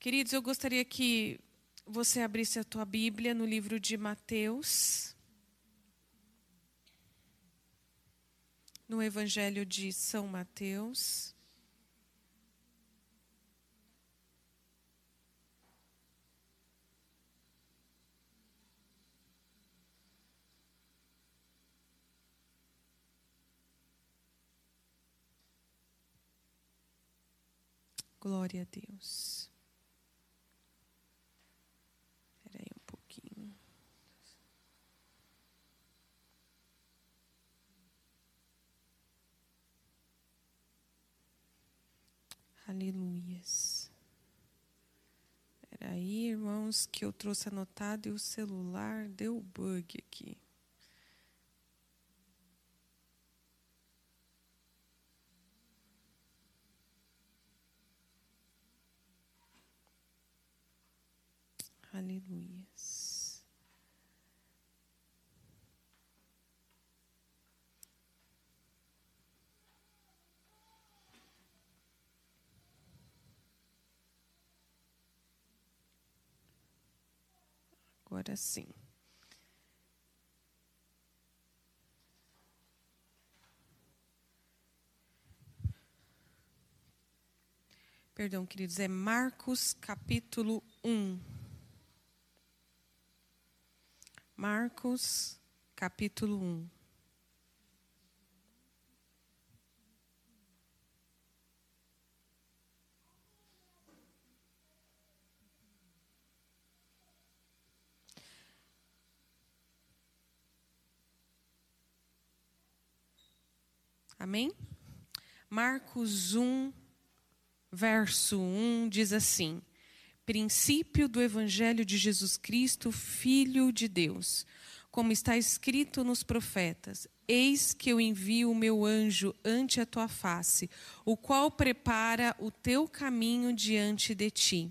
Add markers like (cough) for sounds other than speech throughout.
Queridos, eu gostaria que você abrisse a tua Bíblia no livro de Mateus. No Evangelho de São Mateus. Glória a Deus. Espera aí um pouquinho. Aleluias. Espera aí, irmãos, que eu trouxe anotado e o celular deu bug aqui. Aleluias. Agora sim. Perdão, queridos, é Marcos capítulo 1. Marcos, capítulo 1. Amém? Marcos 1, verso 1 diz assim: princípio do Evangelho de Jesus Cristo, Filho de Deus. Como está escrito nos profetas: Eis que eu envio o meu anjo ante a tua face, o qual prepara o teu caminho diante de ti.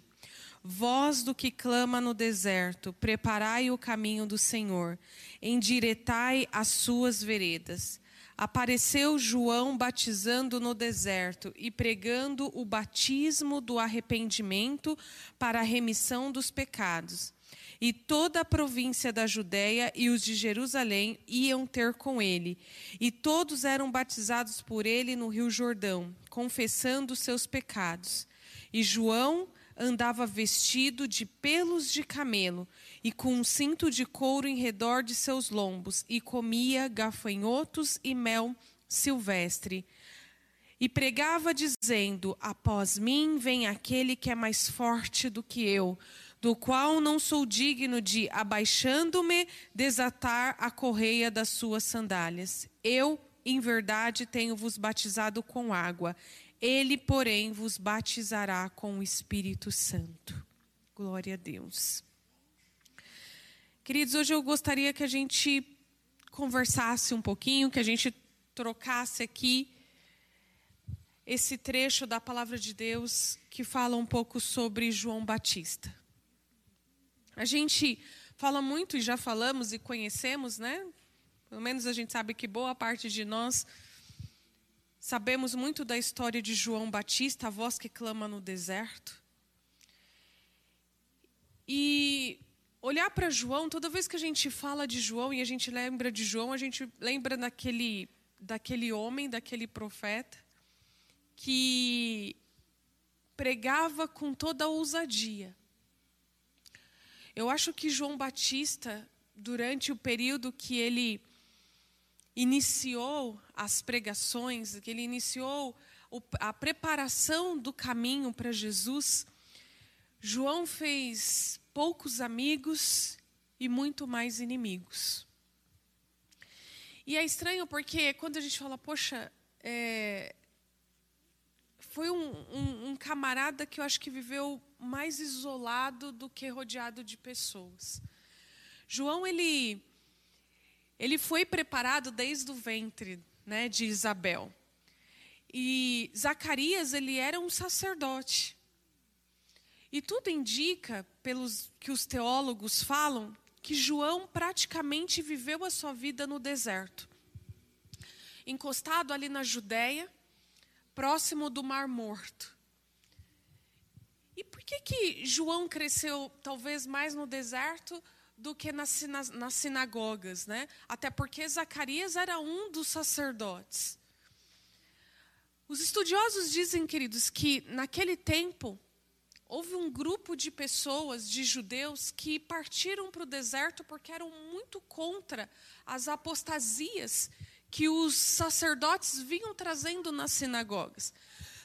Voz do que clama no deserto, preparai o caminho do Senhor, endiretai as suas veredas apareceu João batizando no deserto e pregando o batismo do arrependimento para a remissão dos pecados. E toda a província da Judéia e os de Jerusalém iam ter com ele. E todos eram batizados por ele no Rio Jordão, confessando seus pecados. E João andava vestido de pelos de camelo e com um cinto de couro em redor de seus lombos, e comia gafanhotos e mel silvestre. E pregava dizendo: Após mim vem aquele que é mais forte do que eu, do qual não sou digno de, abaixando-me, desatar a correia das suas sandálias. Eu, em verdade, tenho-vos batizado com água. Ele, porém, vos batizará com o Espírito Santo. Glória a Deus. Queridos, hoje eu gostaria que a gente conversasse um pouquinho, que a gente trocasse aqui esse trecho da palavra de Deus que fala um pouco sobre João Batista. A gente fala muito e já falamos e conhecemos, né? Pelo menos a gente sabe que boa parte de nós Sabemos muito da história de João Batista, a voz que clama no deserto. E olhar para João, toda vez que a gente fala de João e a gente lembra de João, a gente lembra daquele, daquele homem, daquele profeta, que pregava com toda a ousadia. Eu acho que João Batista, durante o período que ele iniciou as pregações, que ele iniciou a preparação do caminho para Jesus, João fez poucos amigos e muito mais inimigos. E é estranho porque quando a gente fala, poxa, é, foi um, um, um, camarada que eu acho que viveu mais isolado do que rodeado de pessoas. João, ele ele foi preparado desde o ventre né, de Isabel. E Zacarias, ele era um sacerdote. E tudo indica, pelos que os teólogos falam, que João praticamente viveu a sua vida no deserto. Encostado ali na Judéia, próximo do Mar Morto. E por que que, que João cresceu talvez mais no deserto do que nas, nas, nas sinagogas, né? Até porque Zacarias era um dos sacerdotes. Os estudiosos dizem, queridos, que naquele tempo houve um grupo de pessoas, de judeus, que partiram para o deserto porque eram muito contra as apostasias que os sacerdotes vinham trazendo nas sinagogas.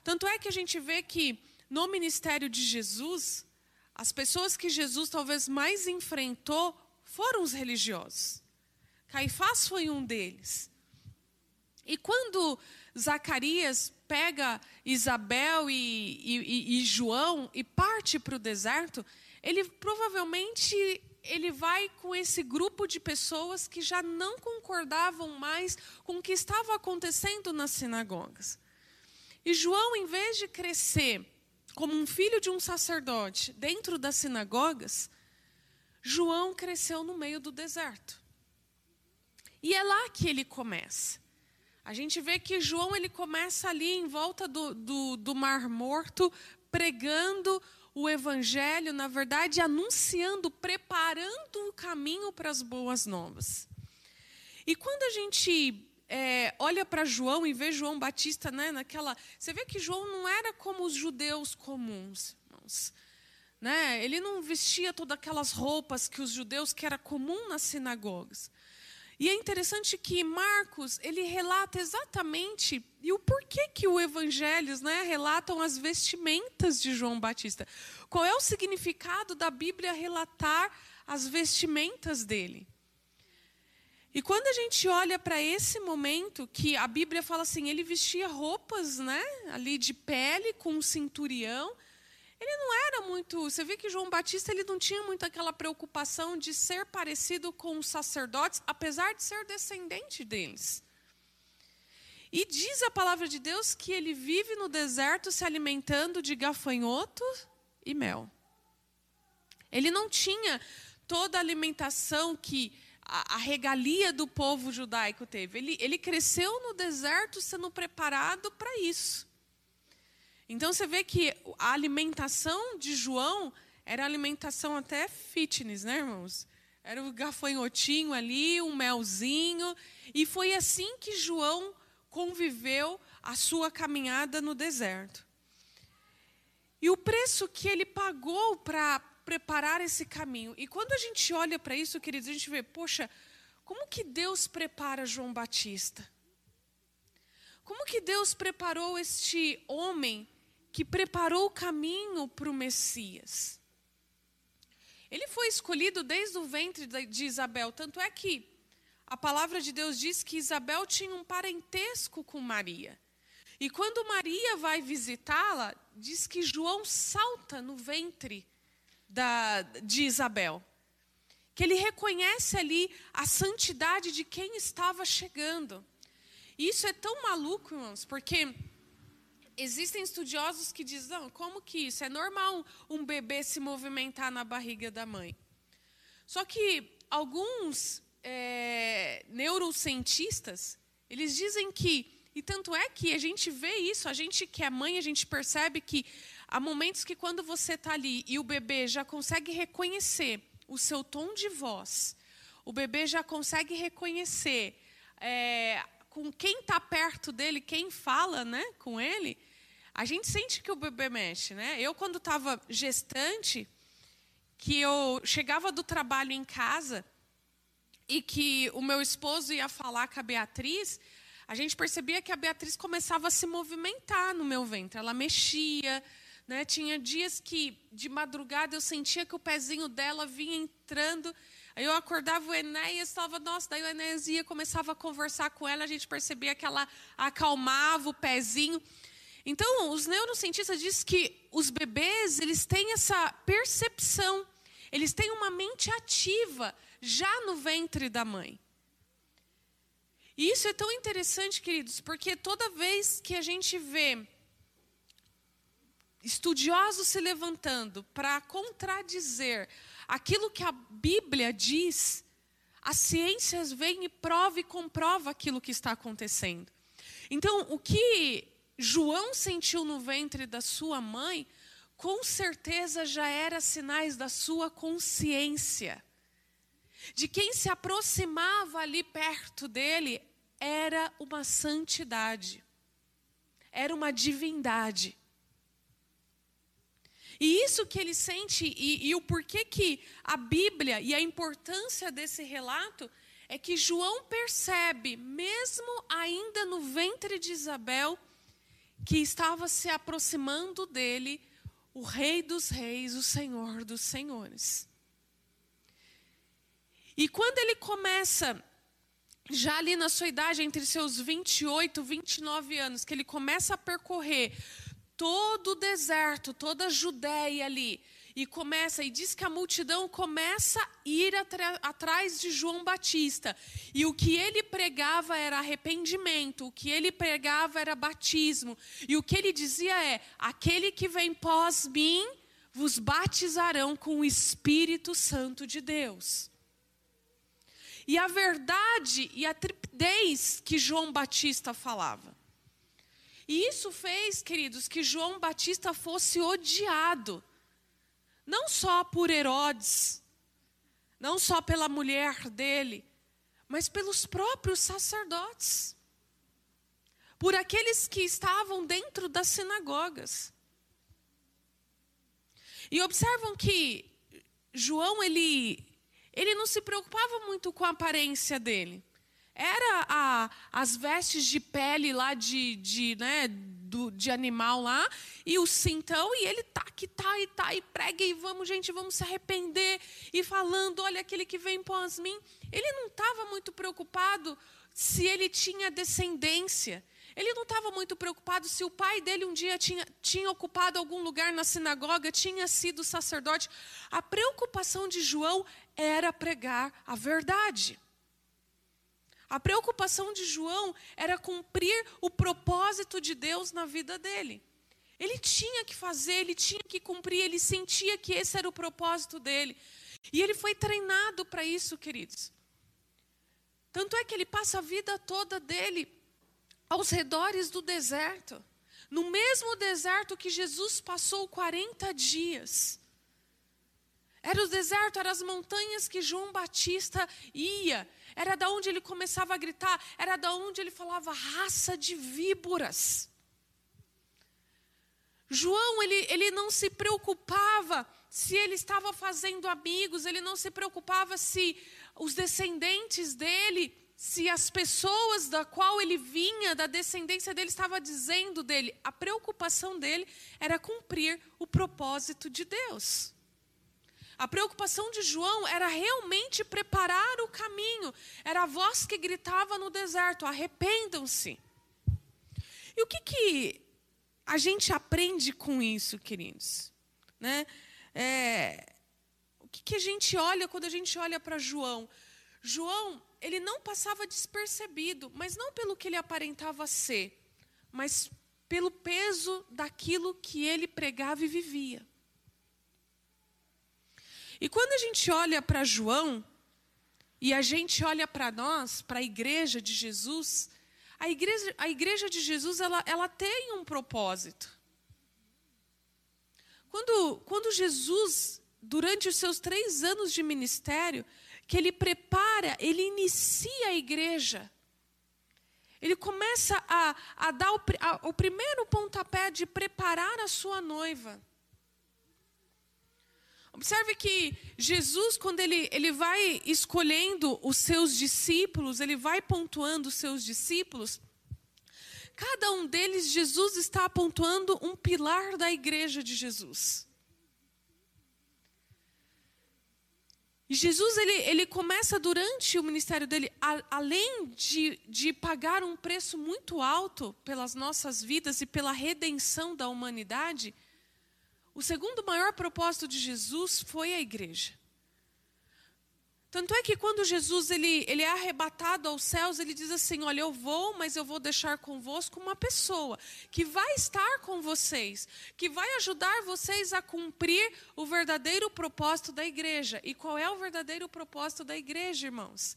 Tanto é que a gente vê que no ministério de Jesus, as pessoas que Jesus talvez mais enfrentou foram os religiosos. Caifás foi um deles. E quando Zacarias pega Isabel e, e, e João e parte para o deserto, ele provavelmente ele vai com esse grupo de pessoas que já não concordavam mais com o que estava acontecendo nas sinagogas. E João, em vez de crescer como um filho de um sacerdote dentro das sinagogas, João cresceu no meio do deserto. E é lá que ele começa. A gente vê que João ele começa ali em volta do, do, do Mar Morto, pregando o Evangelho, na verdade, anunciando, preparando o caminho para as boas novas. E quando a gente é, olha para João e vê João Batista, né, naquela, você vê que João não era como os judeus comuns, irmãos. Né? Ele não vestia todas aquelas roupas que os judeus que era comum nas sinagogas. E é interessante que Marcos ele relata exatamente e o porquê que o Evangelhos né, relatam as vestimentas de João Batista. Qual é o significado da Bíblia relatar as vestimentas dele? E quando a gente olha para esse momento, que a Bíblia fala assim, ele vestia roupas, né, ali de pele com um cinturião, ele não era muito. Você vê que João Batista ele não tinha muito aquela preocupação de ser parecido com os sacerdotes, apesar de ser descendente deles. E diz a palavra de Deus que ele vive no deserto se alimentando de gafanhoto e mel. Ele não tinha toda a alimentação que a, regalia do povo judaico teve. Ele, ele cresceu no deserto sendo preparado para isso. Então você vê que a alimentação de João era alimentação até fitness, né, irmãos? Era o gafanhotinho ali, um melzinho. E foi assim que João conviveu a sua caminhada no deserto. E o preço que ele pagou para preparar esse caminho. E quando a gente olha para isso, queridos, a gente vê, poxa, como que Deus prepara João Batista? Como que Deus preparou este homem que preparou o caminho para o Messias? Ele foi escolhido desde o ventre de Isabel, tanto é que a palavra de Deus diz que Isabel tinha um parentesco com Maria. E quando Maria vai visitá-la, diz que João salta no ventre da, de Isabel. Que ele reconhece ali a santidade de quem estava chegando. E isso é tão maluco, irmãos, porque existem estudiosos que dizem, não, como que isso? É normal um bebê se movimentar na barriga da mãe. Só que alguns é, neurocientistas, eles dizem que, e tanto é que a gente vê isso, a gente que é mãe, a gente percebe que Há momentos que quando você está ali e o bebê já consegue reconhecer o seu tom de voz, o bebê já consegue reconhecer é, com quem está perto dele, quem fala né, com ele, a gente sente que o bebê mexe. Né? Eu, quando estava gestante, que eu chegava do trabalho em casa e que o meu esposo ia falar com a Beatriz, a gente percebia que a Beatriz começava a se movimentar no meu ventre. Ela mexia, né? Tinha dias que, de madrugada, eu sentia que o pezinho dela vinha entrando. Aí eu acordava o Enéas, estava, nossa, daí o Enéas ia, começava a conversar com ela, a gente percebia que ela acalmava o pezinho. Então, os neurocientistas dizem que os bebês, eles têm essa percepção, eles têm uma mente ativa já no ventre da mãe. E isso é tão interessante, queridos, porque toda vez que a gente vê estudiosos se levantando para contradizer aquilo que a Bíblia diz, as ciências vêm e prova e comprova aquilo que está acontecendo. Então, o que João sentiu no ventre da sua mãe com certeza já era sinais da sua consciência. De quem se aproximava ali perto dele era uma santidade, era uma divindade. E isso que ele sente, e, e, o porquê que a Bíblia e a importância desse relato, é que João percebe, mesmo ainda no ventre de Isabel, que estava se aproximando dele o Rei dos Reis, o Senhor dos Senhores. E quando ele começa, já ali na sua idade, entre seus 28 e 29 anos, que ele começa a percorrer todo o deserto, toda a Judéia ali, e começa, e diz que a multidão começa a ir atrás de João Batista. E o que ele pregava era arrependimento, o que ele pregava era batismo. E o que ele dizia é: aquele que vem pós mim vos batizarão com o Espírito Santo de Deus. E a verdade e a tripidez que João Batista falava. E isso fez, queridos, que João Batista fosse odiado não só por Herodes, não só pela mulher dele, mas pelos próprios sacerdotes, por aqueles que estavam dentro das sinagogas. E observam que João ele ele não se preocupava muito com a aparência dele. Era a, as vestes de pele lá de, de, né, do, de animal lá, e o cintão, e ele tá que tá e tá, e prega, e vamos, gente, vamos se arrepender, e falando, olha aquele que vem pós mim. Ele não estava muito preocupado se ele tinha descendência. Ele não estava muito preocupado se o pai dele um dia tinha, tinha ocupado algum lugar na sinagoga, tinha sido sacerdote. A preocupação de João era pregar a verdade. A preocupação de João era cumprir o propósito de Deus na vida dele. Ele tinha que fazer, ele tinha que cumprir, ele sentia que esse era o propósito dele. E ele foi treinado para isso, queridos. Tanto é que ele passa a vida toda dele aos redores do deserto. No mesmo deserto que Jesus passou 40 dias. Era o deserto, eram as montanhas que João Batista ia. Era da onde ele começava a gritar, era da onde ele falava raça de víboras. João, ele, ele não se preocupava se ele estava fazendo amigos, ele não se preocupava se os descendentes dele, se as pessoas da qual ele vinha, da descendência dele, estava dizendo dele. A preocupação dele era cumprir o propósito de Deus. A preocupação de João era realmente preparar o caminho. Era a voz que gritava no deserto: arrependam-se. E o que, que a gente aprende com isso, queridos? Né? É, o que, que a gente olha quando a gente olha para João? João, ele não passava despercebido, mas não pelo que ele aparentava ser, mas pelo peso daquilo que ele pregava e vivia. E quando a gente olha para João, e a gente olha para nós, para a igreja de Jesus, a igreja, a igreja de Jesus ela, ela tem um propósito. Quando, quando Jesus, durante os seus três anos de ministério, que ele prepara, ele inicia a igreja. Ele começa a, a dar o, a, o primeiro pontapé de preparar a sua noiva. Observe que Jesus, quando ele, ele vai escolhendo os seus discípulos, ele vai pontuando os seus discípulos, cada um deles, Jesus está pontuando um pilar da igreja de Jesus. Jesus, ele, ele começa durante o ministério dele, a, além de, de pagar um preço muito alto pelas nossas vidas e pela redenção da humanidade, o segundo maior propósito de Jesus foi a igreja. Tanto é que quando Jesus ele, ele é arrebatado aos céus, ele diz assim: Olha, eu vou, mas eu vou deixar convosco uma pessoa que vai estar com vocês, que vai ajudar vocês a cumprir o verdadeiro propósito da igreja. E qual é o verdadeiro propósito da igreja, irmãos?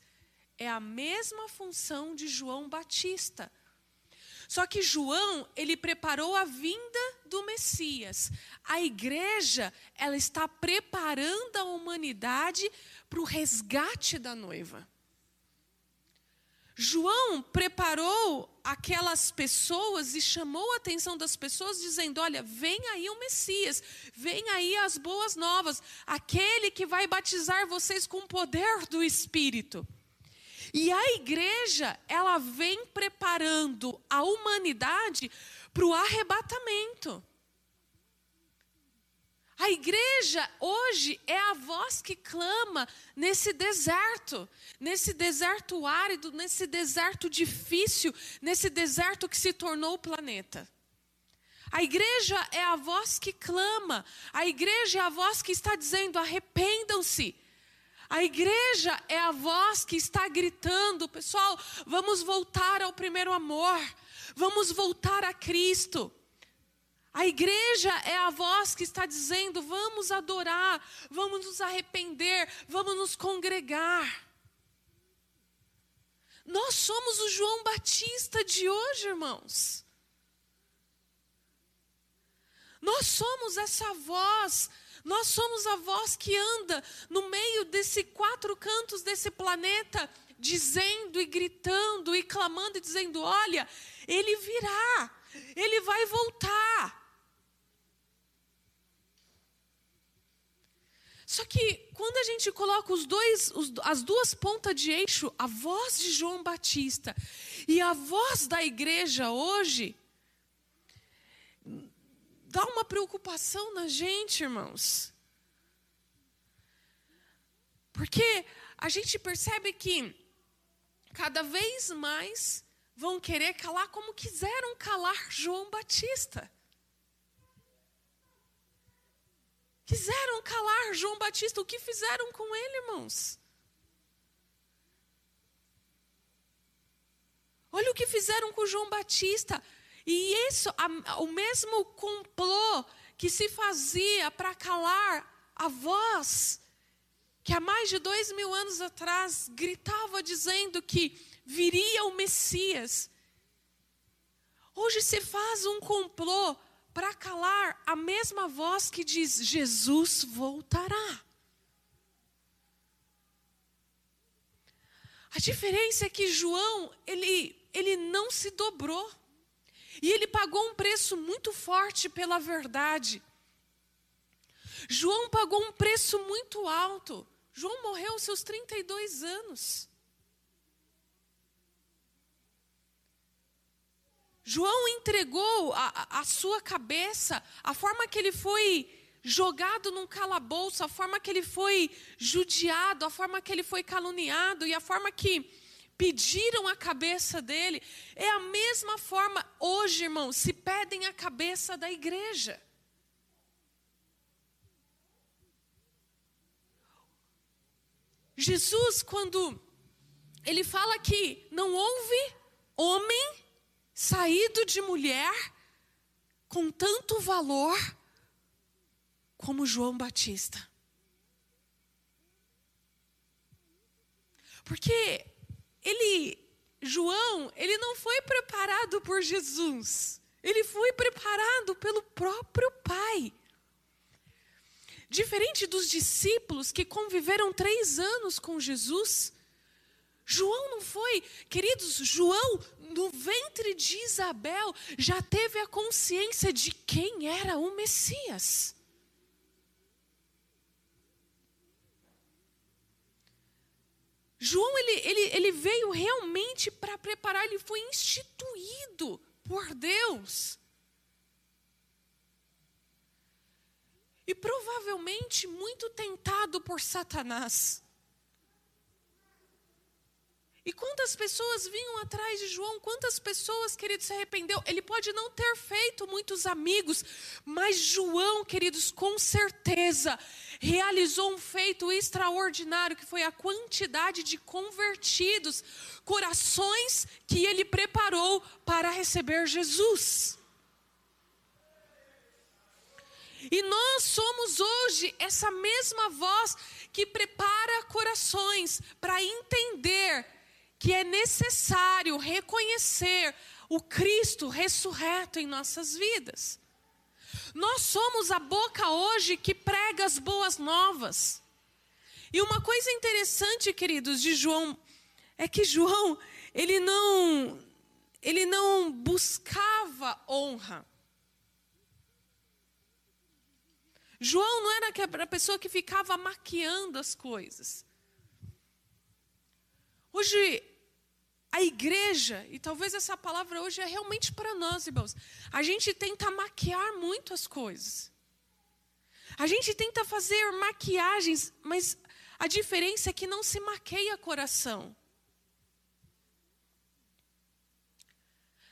É a mesma função de João Batista Só que João, ele preparou a vinda do Messias. A igreja, ela está preparando a humanidade para o resgate da noiva. João preparou aquelas pessoas e chamou a atenção das pessoas, dizendo: Olha, vem aí o Messias, vem aí as boas novas, aquele que vai batizar vocês com o poder do Espírito. E a igreja, ela vem preparando a humanidade para o arrebatamento. A igreja hoje é a voz que clama nesse deserto, nesse deserto árido, nesse deserto difícil, nesse deserto que se tornou o planeta. A igreja é a voz que clama, a igreja é a voz que está dizendo: arrependam-se. A igreja é a voz que está gritando: pessoal, vamos voltar ao primeiro amor, vamos voltar a Cristo. A igreja é a voz que está dizendo: vamos adorar, vamos nos arrepender, vamos nos congregar. Nós somos o João Batista de hoje, irmãos. Nós somos essa voz, nós somos a voz que anda no meio desse quatro cantos desse planeta, dizendo e gritando e clamando e dizendo: olha, ele virá, ele vai voltar. Só que quando a gente coloca os dois, os, as duas pontas de eixo, a voz de João Batista e a voz da igreja hoje, dá uma preocupação na gente, irmãos. Porque a gente percebe que cada vez mais vão querer calar como quiseram calar João Batista. Quiseram calar João Batista. O que fizeram com ele, irmãos? Olha o que fizeram com João Batista. E isso, a, o mesmo complô que se fazia para calar a voz que há mais de dois mil anos atrás gritava dizendo que viria o Messias. Hoje se faz um complô para calar a mesma voz que diz: Jesus voltará. A diferença é que João, ele, ele não se dobrou. E ele pagou um preço muito forte pela verdade. João pagou um preço muito alto. João morreu aos seus 32 anos. João entregou a, a sua cabeça, a forma que ele foi jogado num calabouço, a forma que ele foi judiado, a forma que ele foi caluniado e a forma que pediram a cabeça dele, é a mesma forma hoje, irmãos, se pedem a cabeça da igreja. Jesus, quando ele fala que não houve homem saído de mulher com tanto valor como João Batista. Porque ele, João, ele não foi preparado por Jesus, ele foi preparado pelo próprio Pai. Diferente dos discípulos que conviveram três anos com Jesus, João não foi, queridos, João, no ventre de Isabel, já teve a consciência de quem era o Messias. João, ele, ele, ele veio realmente para preparar, ele foi instituído por Deus. E provavelmente muito tentado por Satanás. E quantas pessoas vinham atrás de João? Quantas pessoas, queridos, se arrependeu? Ele pode não ter feito muitos amigos, mas João, queridos, com certeza realizou um feito extraordinário, que foi a quantidade de convertidos, corações que ele preparou para receber Jesus. E nós somos hoje essa mesma voz que prepara corações para entender que é necessário reconhecer o Cristo ressurreto em nossas vidas. Nós somos a boca hoje que prega as boas novas. E uma coisa interessante, queridos, de João é que João, ele não ele não buscava honra. João não era a pessoa que ficava maquiando as coisas. Hoje, a igreja, e talvez essa palavra hoje é realmente para nós, irmãos, a gente tenta maquiar muito as coisas. A gente tenta fazer maquiagens, mas a diferença é que não se maqueia coração.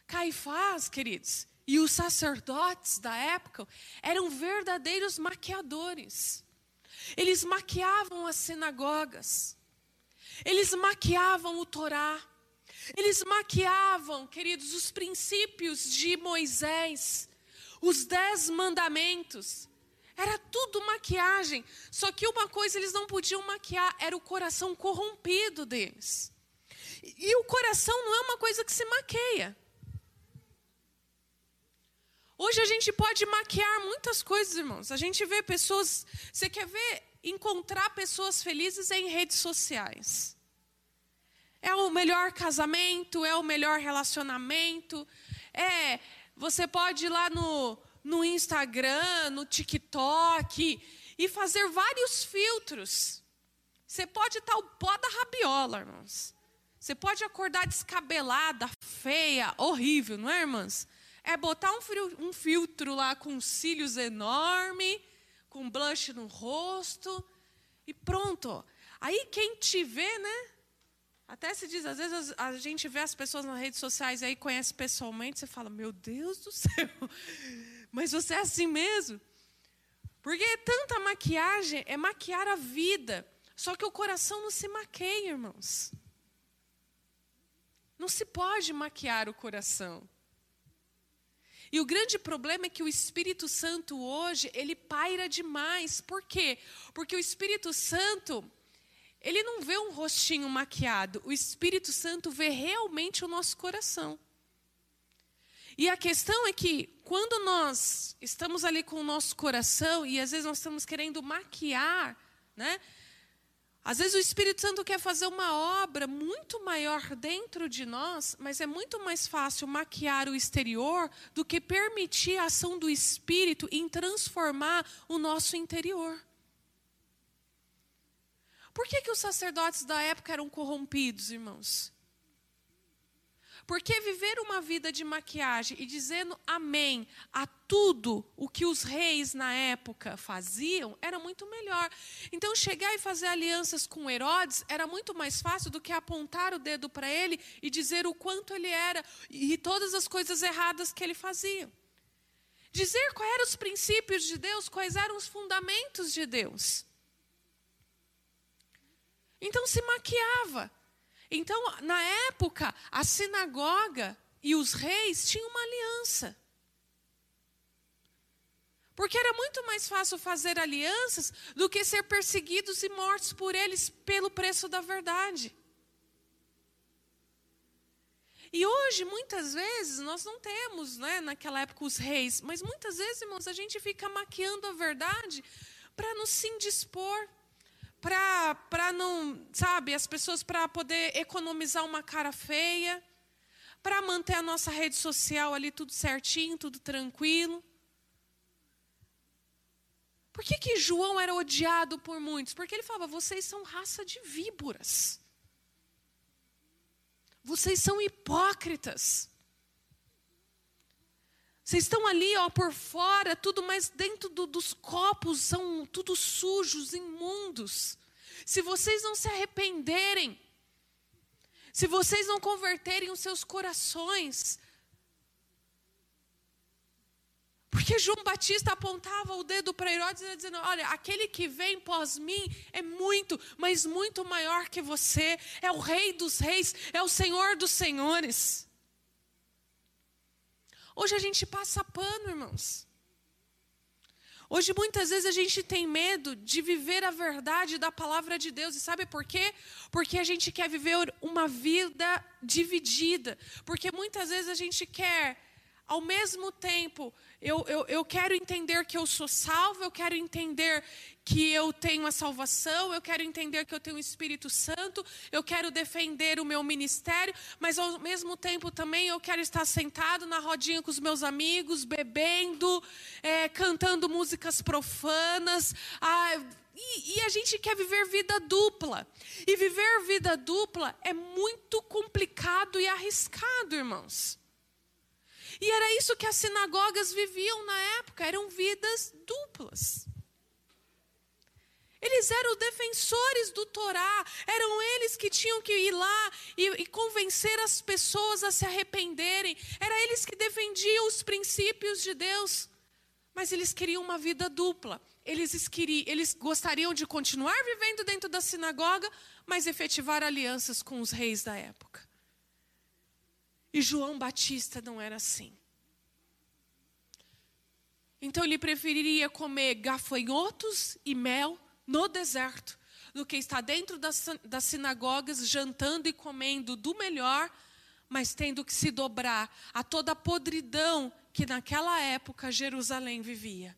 Caifás, queridos, e os sacerdotes da época eram verdadeiros maquiadores. Eles maquiavam as sinagogas. Eles maquiavam o Torá. Eles maquiavam, queridos, os princípios de Moisés, os dez mandamentos. Era tudo maquiagem. Só que uma coisa eles não podiam maquiar era o coração corrompido deles. E o coração não é uma coisa que se maqueia. Hoje a gente pode maquiar muitas coisas, irmãos. A gente vê pessoas. Você quer ver encontrar pessoas felizes em redes sociais? É o melhor casamento, é o melhor relacionamento. É, você pode ir lá no, no Instagram, no TikTok e fazer vários filtros. Você pode estar o pó da rabiola, irmãos. Você pode acordar descabelada, feia, horrível, não é, irmãs? é botar um, frio, um filtro lá com cílios enorme, com blush no rosto e pronto. Aí quem te vê, né? Até se diz, às vezes a gente vê as pessoas nas redes sociais aí, conhece pessoalmente, você fala, meu Deus do (laughs) céu, mas você é assim mesmo? Porque tanta maquiagem é maquiar a vida. Só que o coração não se maqueia, irmãos. Não se pode maquiar o coração. E o grande problema é que o Espírito Santo hoje, ele paira demais. Por quê? Porque o Espírito Santo, ele não vê um rostinho maquiado. O Espírito Santo vê realmente o nosso coração. E a questão é que quando nós estamos ali com o nosso coração e às vezes nós estamos querendo maquiar, né? Às vezes o Espírito Santo quer fazer uma obra muito maior dentro de nós, mas é muito mais fácil maquiar o exterior do que permitir a ação do Espírito em transformar o nosso interior. Por que, que os sacerdotes da época eram corrompidos, irmãos? Porque viver uma vida de maquiagem e dizendo amém a tudo o que os reis na época faziam era muito melhor. Então, chegar e fazer alianças com Herodes era muito mais fácil do que apontar o dedo para ele e dizer o quanto ele era e todas as coisas erradas que ele fazia. Dizer quais eram os princípios de Deus, quais eram os fundamentos de Deus. Então se maquiava. Então, na época, a sinagoga e os reis tinham uma aliança. Porque era muito mais fácil fazer alianças do que ser perseguidos e mortos por eles pelo preço da verdade. E hoje, muitas vezes, nós não temos, né, naquela época, os reis, mas muitas vezes, irmãos, a gente fica maquiando a verdade para nos se indispor para não, sabe, as pessoas para poder economizar uma cara feia, para manter a nossa rede social ali tudo certinho, tudo tranquilo. Por que, que João era odiado por muitos? Porque ele falava: vocês são raça de víboras. Vocês são hipócritas. Vocês estão ali, ó, por fora, tudo, mas dentro do, dos copos são tudo sujos, imundos. Se vocês não se arrependerem, se vocês não converterem os seus corações, porque João Batista apontava o dedo para Herodes e dizendo: Olha, aquele que vem pós mim é muito, mas muito maior que você, é o Rei dos Reis, é o Senhor dos Senhores. Hoje a gente passa pano, irmãos. Hoje, muitas vezes, a gente tem medo de viver a verdade da palavra de Deus. E sabe por quê? Porque a gente quer viver uma vida dividida. Porque muitas vezes a gente quer, ao mesmo tempo, eu, eu, eu quero entender que eu sou salvo, eu quero entender que eu tenho a salvação, eu quero entender que eu tenho o Espírito Santo, eu quero defender o meu ministério, mas ao mesmo tempo também eu quero estar sentado na rodinha com os meus amigos, bebendo, é, cantando músicas profanas. Ah, e, e, a gente quer viver vida dupla. E viver vida dupla é muito complicado e arriscado, irmãos. E era isso que as sinagogas viviam na época, eram vidas duplas. Eles eram defensores do Torá, eram eles que tinham que ir lá e, e, convencer as pessoas a se arrependerem, era eles que defendiam os princípios de Deus. Mas eles queriam uma vida dupla. Eles, queriam, eles gostariam de continuar vivendo dentro da sinagoga, mas efetivar alianças com os reis da época. E João Batista não era assim. Então ele preferiria comer gafanhotos e mel no deserto do que estar dentro das, das sinagogas jantando e comendo do melhor, mas tendo que se dobrar a toda a podridão que naquela época Jerusalém vivia.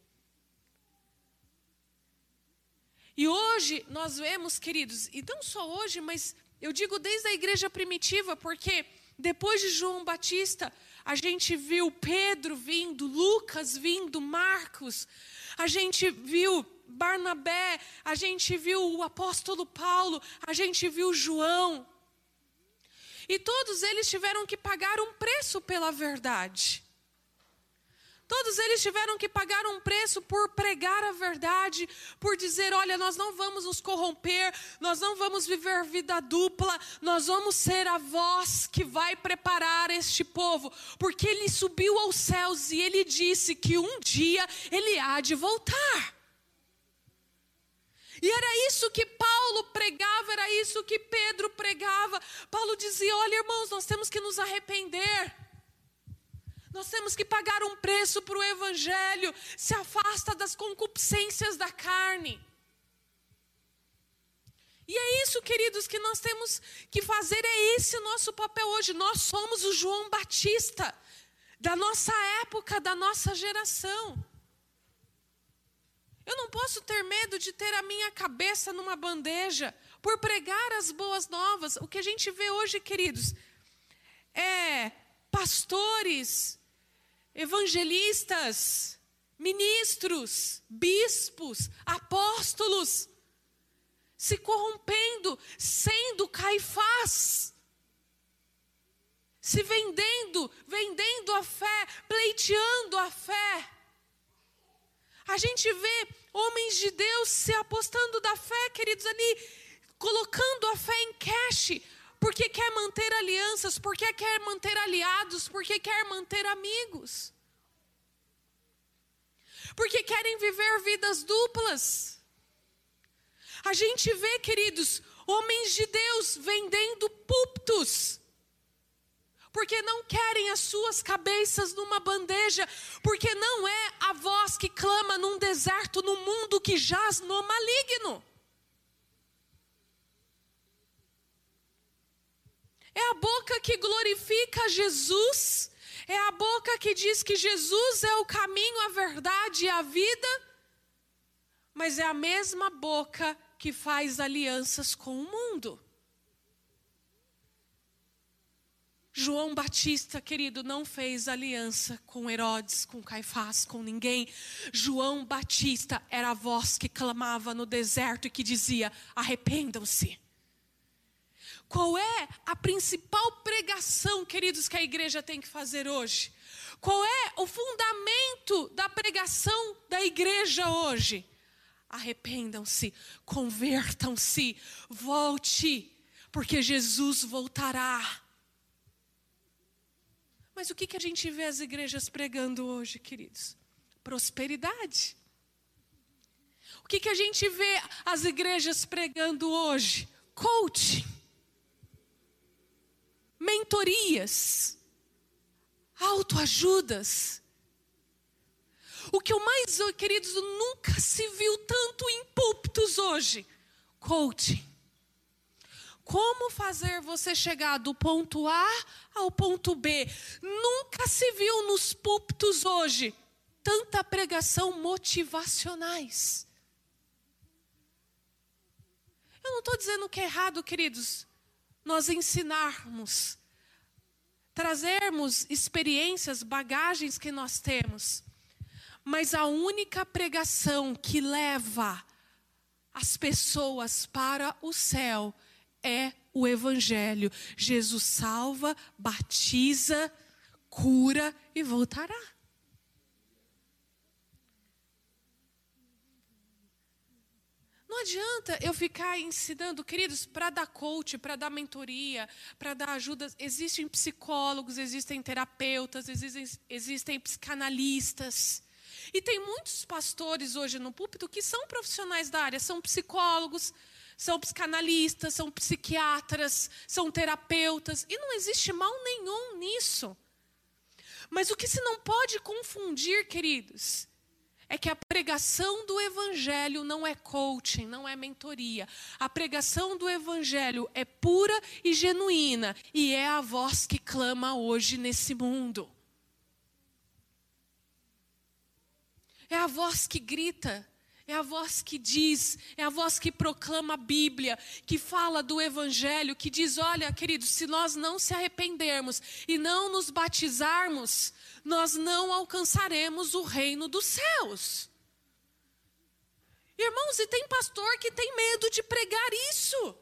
E hoje nós vemos, queridos, e não só hoje, mas eu digo desde a igreja primitiva, porque depois de João Batista, a gente viu Pedro vindo, Lucas vindo, Marcos, a gente viu Barnabé, a gente viu o apóstolo Paulo, a gente viu João. E todos eles tiveram que pagar um preço pela verdade. Todos eles tiveram que pagar um preço por pregar a verdade, por dizer: olha, nós não vamos nos corromper, nós não vamos viver vida dupla, nós vamos ser a voz que vai preparar este povo, porque ele subiu aos céus e ele disse que um dia ele há de voltar. E era isso que Paulo pregava, era isso que Pedro pregava. Paulo dizia: Olha, irmãos, nós temos que nos arrepender. Nós temos que pagar um preço para o Evangelho. Se afasta das concupiscências da carne. E é isso, queridos, que nós temos que fazer. É esse o nosso papel hoje. Nós somos o João Batista da nossa época, da nossa geração. Eu não posso ter medo de ter a minha cabeça numa bandeja por pregar as boas novas. O que a gente vê hoje, queridos, é pastores, evangelistas, ministros, bispos, apóstolos se corrompendo, sendo caifás, se vendendo, vendendo a fé, pleiteando a fé. A gente vê homens de Deus se apostando da fé, queridos, ali, colocando a fé em cash, porque quer manter alianças, porque quer manter aliados, porque quer manter amigos. Porque querem viver vidas duplas. A gente vê, queridos, homens de Deus vendendo púlpitos porque não querem as suas cabeças numa bandeja, porque não é a voz que clama num deserto, no mundo que jaz no maligno. É a boca que glorifica Jesus, é a boca que diz que Jesus é o caminho, a verdade e a vida, mas é a mesma boca que faz alianças com o mundo. João Batista, querido, não fez aliança com Herodes, com Caifás, com ninguém. João Batista era a voz que clamava no deserto e que dizia: arrependam-se. Qual é a principal pregação, queridos, que a igreja tem que fazer hoje? Qual é o fundamento da pregação da igreja hoje? Arrependam-se, convertam-se, volte, porque Jesus voltará. Mas o que, que a gente vê as igrejas pregando hoje, queridos? Prosperidade. O que, que a gente vê as igrejas pregando hoje? Coaching. Mentorias. Autoajudas. O que eu mais, queridos, nunca se viu tanto em púlpitos hoje: coaching. Como fazer você chegar do ponto A ao ponto B? Nunca se viu nos púlpitos hoje tanta pregação motivacionais. Eu não estou dizendo que é errado, queridos, nós ensinarmos, trazermos experiências, bagagens que nós temos, mas a única pregação que leva as pessoas para o céu é o Evangelho. Jesus salva, batiza, cura e voltará. Não adianta eu ficar ensinando, queridos, para dar coach, para dar mentoria, para dar ajuda. Existem psicólogos, existem terapeutas, existem, existem psicanalistas. E tem muitos pastores hoje no púlpito que são profissionais da área, são psicólogos, são psicanalistas, são psiquiatras, são terapeutas, e não existe mal nenhum nisso. Mas o que se não pode confundir, queridos, é que a pregação do evangelho não é coaching, não é mentoria. A pregação do evangelho é pura e genuína e é a voz que clama hoje nesse mundo. É a voz que grita é a voz que diz, é a voz que proclama a Bíblia, que fala do Evangelho, que diz: olha, queridos, se nós não se arrependermos e não nos batizarmos, nós não alcançaremos o reino dos céus. Irmãos, e tem pastor que tem medo de pregar isso.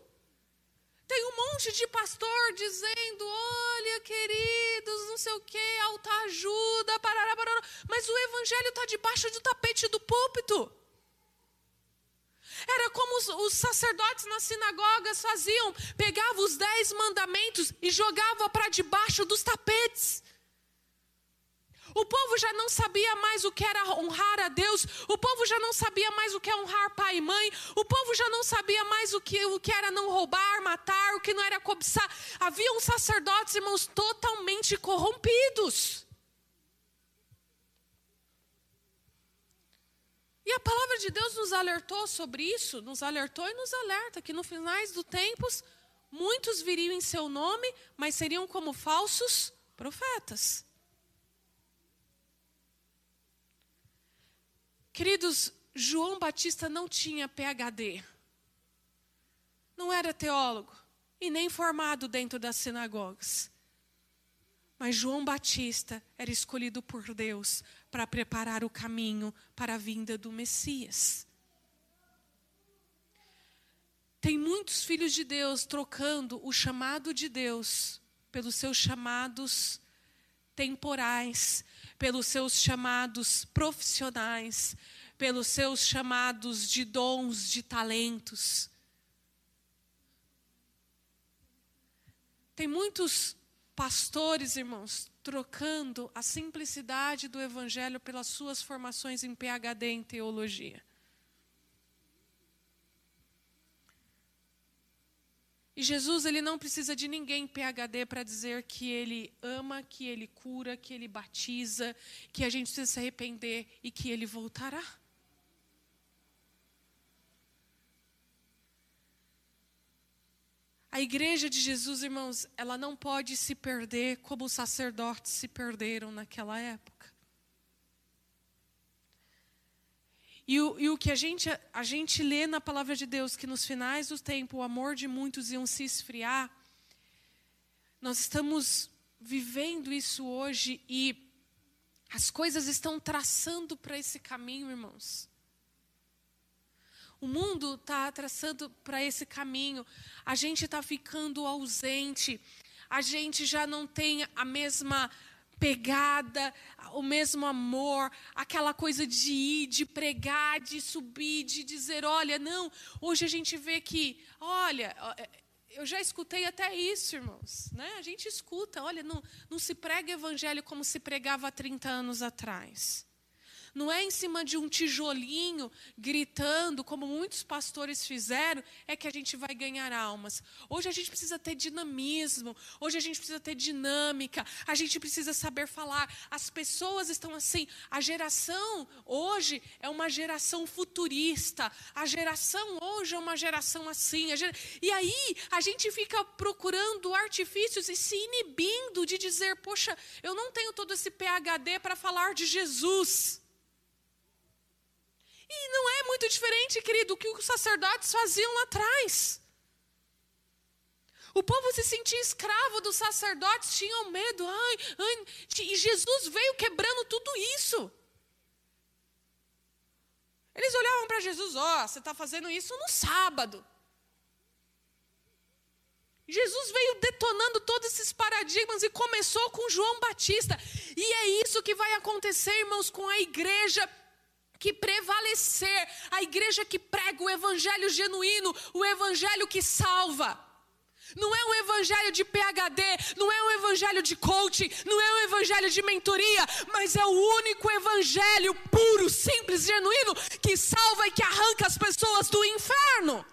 Tem um monte de pastor dizendo: olha, queridos, não sei o que, alta ajuda, parará, parará. Mas o evangelho está debaixo do tapete do púlpito. Era como os, os sacerdotes nas sinagogas faziam: pegavam os dez mandamentos e jogavam para debaixo dos tapetes. O povo já não sabia mais o que era honrar a Deus, o povo já não sabia mais o que é honrar pai e mãe, o povo já não sabia mais o que, o que era não roubar, matar, o que não era cobiçar. Havia uns sacerdotes, irmãos, totalmente corrompidos. E a palavra de Deus nos alertou sobre isso, nos alertou e nos alerta que no finais dos tempos muitos viriam em seu nome, mas seriam como falsos profetas. Queridos, João Batista não tinha PhD. Não era teólogo e nem formado dentro das sinagogas. Mas João Batista era escolhido por Deus para preparar o caminho para a vinda do Messias. Tem muitos filhos de Deus trocando o chamado de Deus pelos seus chamados temporais, pelos seus chamados profissionais, pelos seus chamados de dons, de talentos. Tem muitos pastores, irmãos, trocando a simplicidade do evangelho pelas suas formações em PhD em teologia. E Jesus, ele não precisa de ninguém PhD para dizer que ele ama, que ele cura, que ele batiza, que a gente precisa se arrepender e que ele voltará. A igreja de Jesus, irmãos, ela não pode se perder como os sacerdotes se perderam naquela época. E o, e o que a gente, a gente lê na palavra de Deus, que nos finais do tempo o amor de muitos iam se esfriar, nós estamos vivendo isso hoje e as coisas estão traçando para esse caminho, irmãos. O mundo está traçando para esse caminho. A gente está ficando ausente. A gente já não tem a mesma pegada, o mesmo amor, aquela coisa de ir, de pregar, de subir, de dizer, olha, não, hoje a gente vê que, olha, é, eu já escutei até isso, irmãos, né? A gente escuta, olha, não, não se prega evangelho como se pregava há 30 anos atrás. Não é em cima de um tijolinho gritando, como muitos pastores fizeram, é que a gente vai ganhar almas. Hoje a gente precisa ter dinamismo, hoje a gente precisa ter dinâmica, a gente precisa saber falar. As pessoas estão assim, a geração hoje é uma geração futurista, a geração hoje é uma geração assim. E aí a gente fica procurando artifícios e se inibindo de dizer, poxa, eu não tenho todo esse PhD para falar de Jesus. E não é muito diferente, querido, do que os sacerdotes faziam lá atrás. O povo se sentia escravo dos sacerdotes, tinham medo. Ai, ai, e Jesus veio quebrando tudo isso. Eles olhavam para Jesus, ó, oh, você está fazendo isso no sábado. Jesus veio detonando todos esses paradigmas e começou com João Batista. E é isso que vai acontecer, irmãos, com a igreja que prevalecer, a igreja que prega o evangelho genuíno, o evangelho que salva. Não é um evangelho de PhD, não é um evangelho de coaching, não é um evangelho de mentoria, mas é o único evangelho puro, simples, genuíno que salva e que arranca as pessoas do inferno.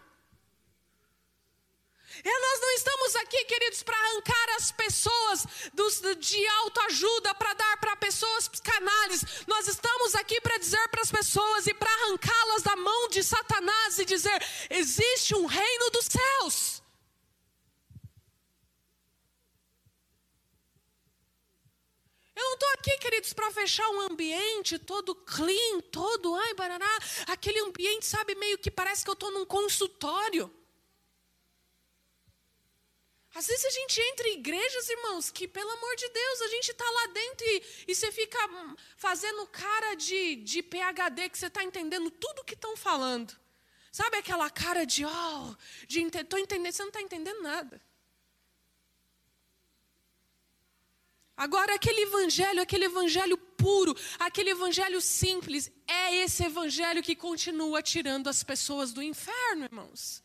E nós não estamos aqui, queridos, para arrancar as pessoas dos, de autoajuda, para dar para pessoas canales. Nós estamos aqui para dizer para as pessoas e para arrancá-las da mão de Satanás e dizer: existe um reino dos céus. Eu não estou aqui, queridos, para fechar um ambiente todo clean, todo, ai, barará, aquele ambiente, sabe, meio que parece que eu estou num consultório. Às vezes a gente entra em igrejas, irmãos, que pelo amor de Deus, a gente está lá dentro e, e, você fica fazendo cara de, de PHD, que você está entendendo tudo que estão falando. Sabe aquela cara de, oh, de estou entendendo, você não está entendendo nada. Agora, aquele evangelho, aquele evangelho puro, aquele evangelho simples, é esse evangelho que continua tirando as pessoas do inferno, irmãos.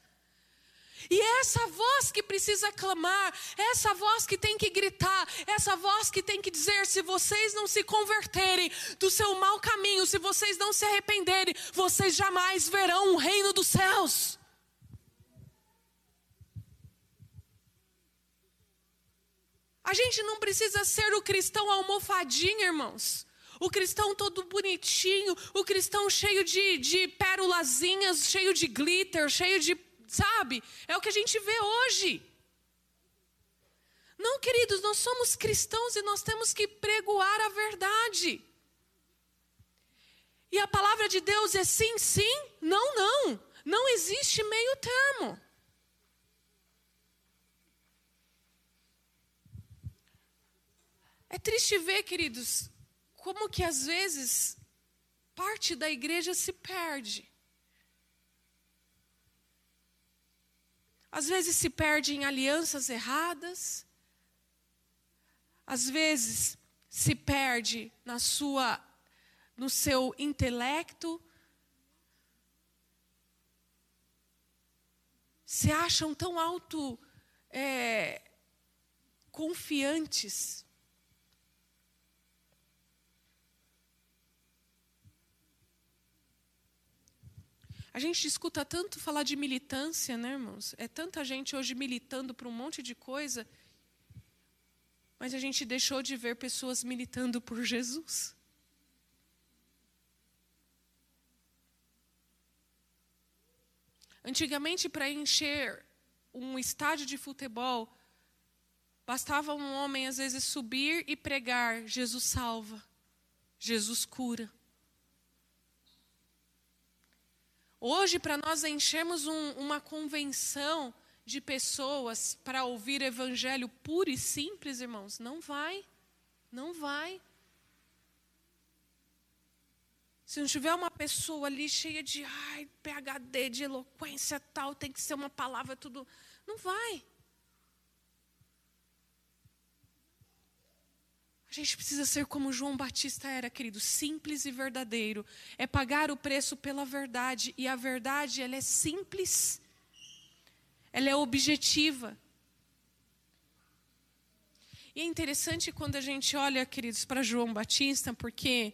E é essa voz que precisa clamar, é essa voz que tem que gritar, é essa voz que tem que dizer: se vocês não se converterem do seu mau caminho, se vocês não se arrependerem, vocês jamais verão o reino dos céus. A gente não precisa ser o cristão almofadinho, irmãos. O cristão todo bonitinho, o cristão cheio de, de pérolazinhas, cheio de glitter, cheio de sabe? É o que a gente vê hoje. Não, queridos, nós somos cristãos e nós temos que pregoar a verdade. E a palavra de Deus é sim, sim, não, não. Não existe meio termo. É triste ver, queridos, como que às vezes parte da igreja se perde. Às vezes se perde em alianças erradas. Às vezes se perde na sua no seu intelecto. Se acham tão alto é, confiantes. A gente escuta tanto falar de militância, né, irmãos? É tanta gente hoje militando para um monte de coisa, mas a gente deixou de ver pessoas militando por Jesus. Antigamente, para encher um estádio de futebol, bastava um homem, às vezes, subir e pregar: Jesus salva, Jesus cura. Hoje, para nós enchermos um, uma convenção de pessoas para ouvir evangelho puro e simples, irmãos, não vai. Não vai. Se não tiver uma pessoa ali cheia de ai, PhD, de eloquência tal, tem que ser uma palavra tudo. Não vai. Gente precisa ser como João Batista era, querido, simples e verdadeiro. É pagar o preço pela verdade. E a verdade, ela é simples. Ela é objetiva. E é interessante quando a gente olha, queridos, para João Batista, porque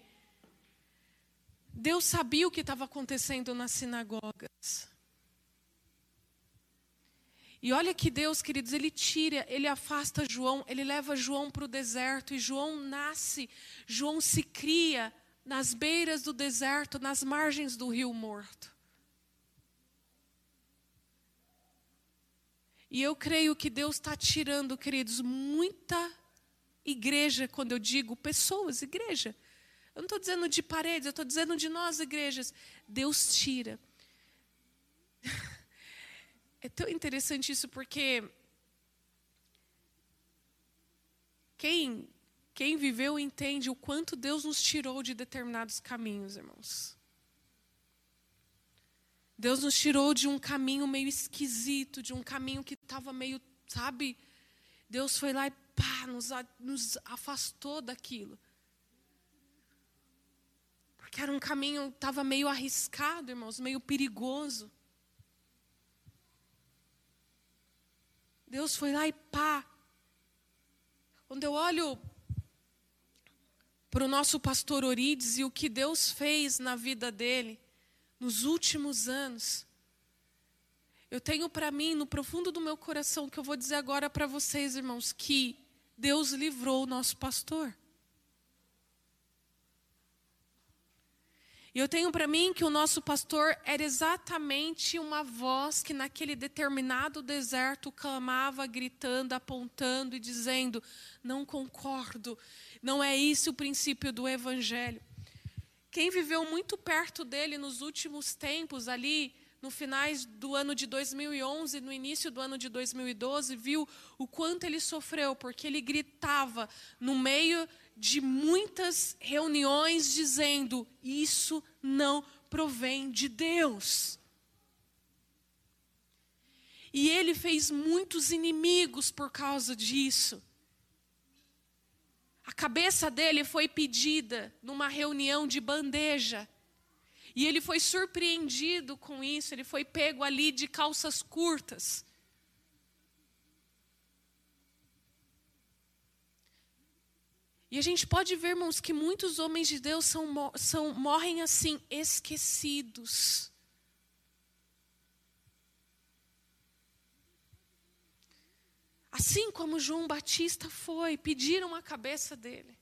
Deus sabia o que estava acontecendo nas sinagogas. E olha que Deus, queridos, ele tira, ele afasta João, ele leva João para o deserto e João nasce, João se cria nas beiras do deserto, nas margens do rio morto. E eu creio que Deus está tirando, queridos, muita igreja, quando eu digo pessoas, igreja. Eu não estou dizendo de paredes, eu estou dizendo de nós, igrejas. Deus tira. (laughs) É tão interessante isso porque quem quem viveu entende o quanto Deus nos tirou de determinados caminhos, irmãos. Deus nos tirou de um caminho meio esquisito, de um caminho que estava meio, sabe? Deus foi lá e pá, nos, nos afastou daquilo. Porque era um caminho, estava meio arriscado, irmãos, meio perigoso. Deus foi lá e pá. Quando eu olho para o nosso pastor Orides e o que Deus fez na vida dele nos últimos anos, eu tenho para mim, no profundo do meu coração, que eu vou dizer agora para vocês, irmãos, que Deus livrou o nosso pastor. E eu tenho para mim que o nosso pastor era exatamente uma voz que naquele determinado deserto clamava, gritando, apontando e dizendo: Não concordo, não é isso o princípio do evangelho. Quem viveu muito perto dele nos últimos tempos, ali no finais do ano de 2011, no início do ano de 2012, viu o quanto ele sofreu, porque ele gritava no meio de muitas reuniões dizendo: isso não provém de Deus. E ele fez muitos inimigos por causa disso. A cabeça dele foi pedida numa reunião de bandeja. E ele foi surpreendido com isso, ele foi pego ali de calças curtas. E a gente pode ver, irmãos, que muitos homens de Deus são, são, morrem assim, esquecidos. Assim como João Batista foi, pediram a cabeça dele.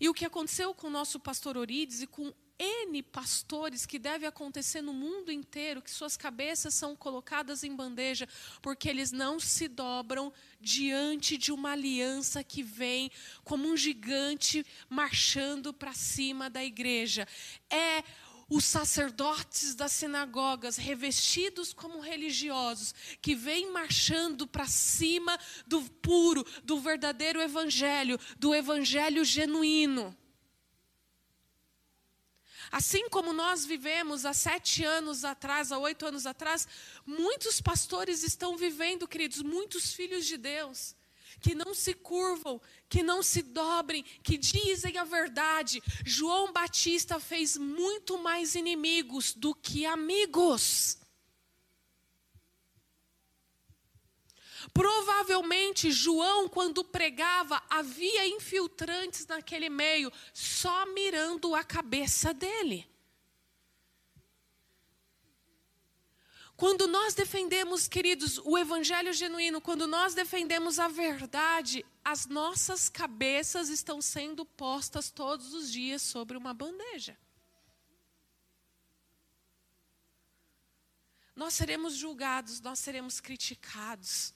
E o que aconteceu com o nosso pastor Orides e com N pastores que deve acontecer no mundo inteiro, que suas cabeças são colocadas em bandeja, porque eles não se dobram diante de uma aliança que vem como um gigante marchando para cima da igreja. É os sacerdotes das sinagogas, revestidos como religiosos, que vêm marchando para cima do puro, do verdadeiro evangelho, do evangelho genuíno. Assim como nós vivemos há sete anos atrás, há oito anos atrás, muitos pastores estão vivendo, queridos, muitos filhos de Deus, que não se curvam, que não se dobrem, que dizem a verdade. João Batista fez muito mais inimigos do que amigos. Provavelmente João, quando pregava, havia infiltrantes naquele meio, só mirando a cabeça dele. Quando nós defendemos, queridos, o evangelho genuíno, quando nós defendemos a verdade, as nossas cabeças estão sendo postas todos os dias sobre uma bandeja. Nós seremos julgados, nós seremos criticados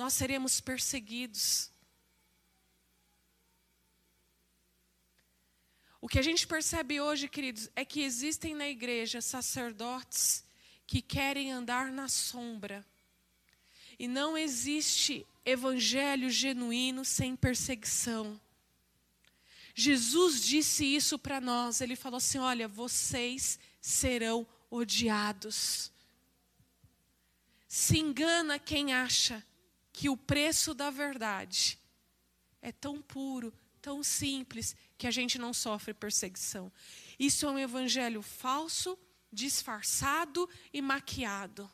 nós seremos perseguidos. O que a gente percebe hoje, queridos, é que existem na igreja sacerdotes que querem andar na sombra. E não existe evangelho genuíno sem perseguição. Jesus disse isso para nós. Ele falou assim: Olha, vocês serão odiados. Se engana quem acha que o preço da verdade é tão puro, tão simples, que a gente não sofre perseguição. Isso é um evangelho falso, disfarçado e maquiado.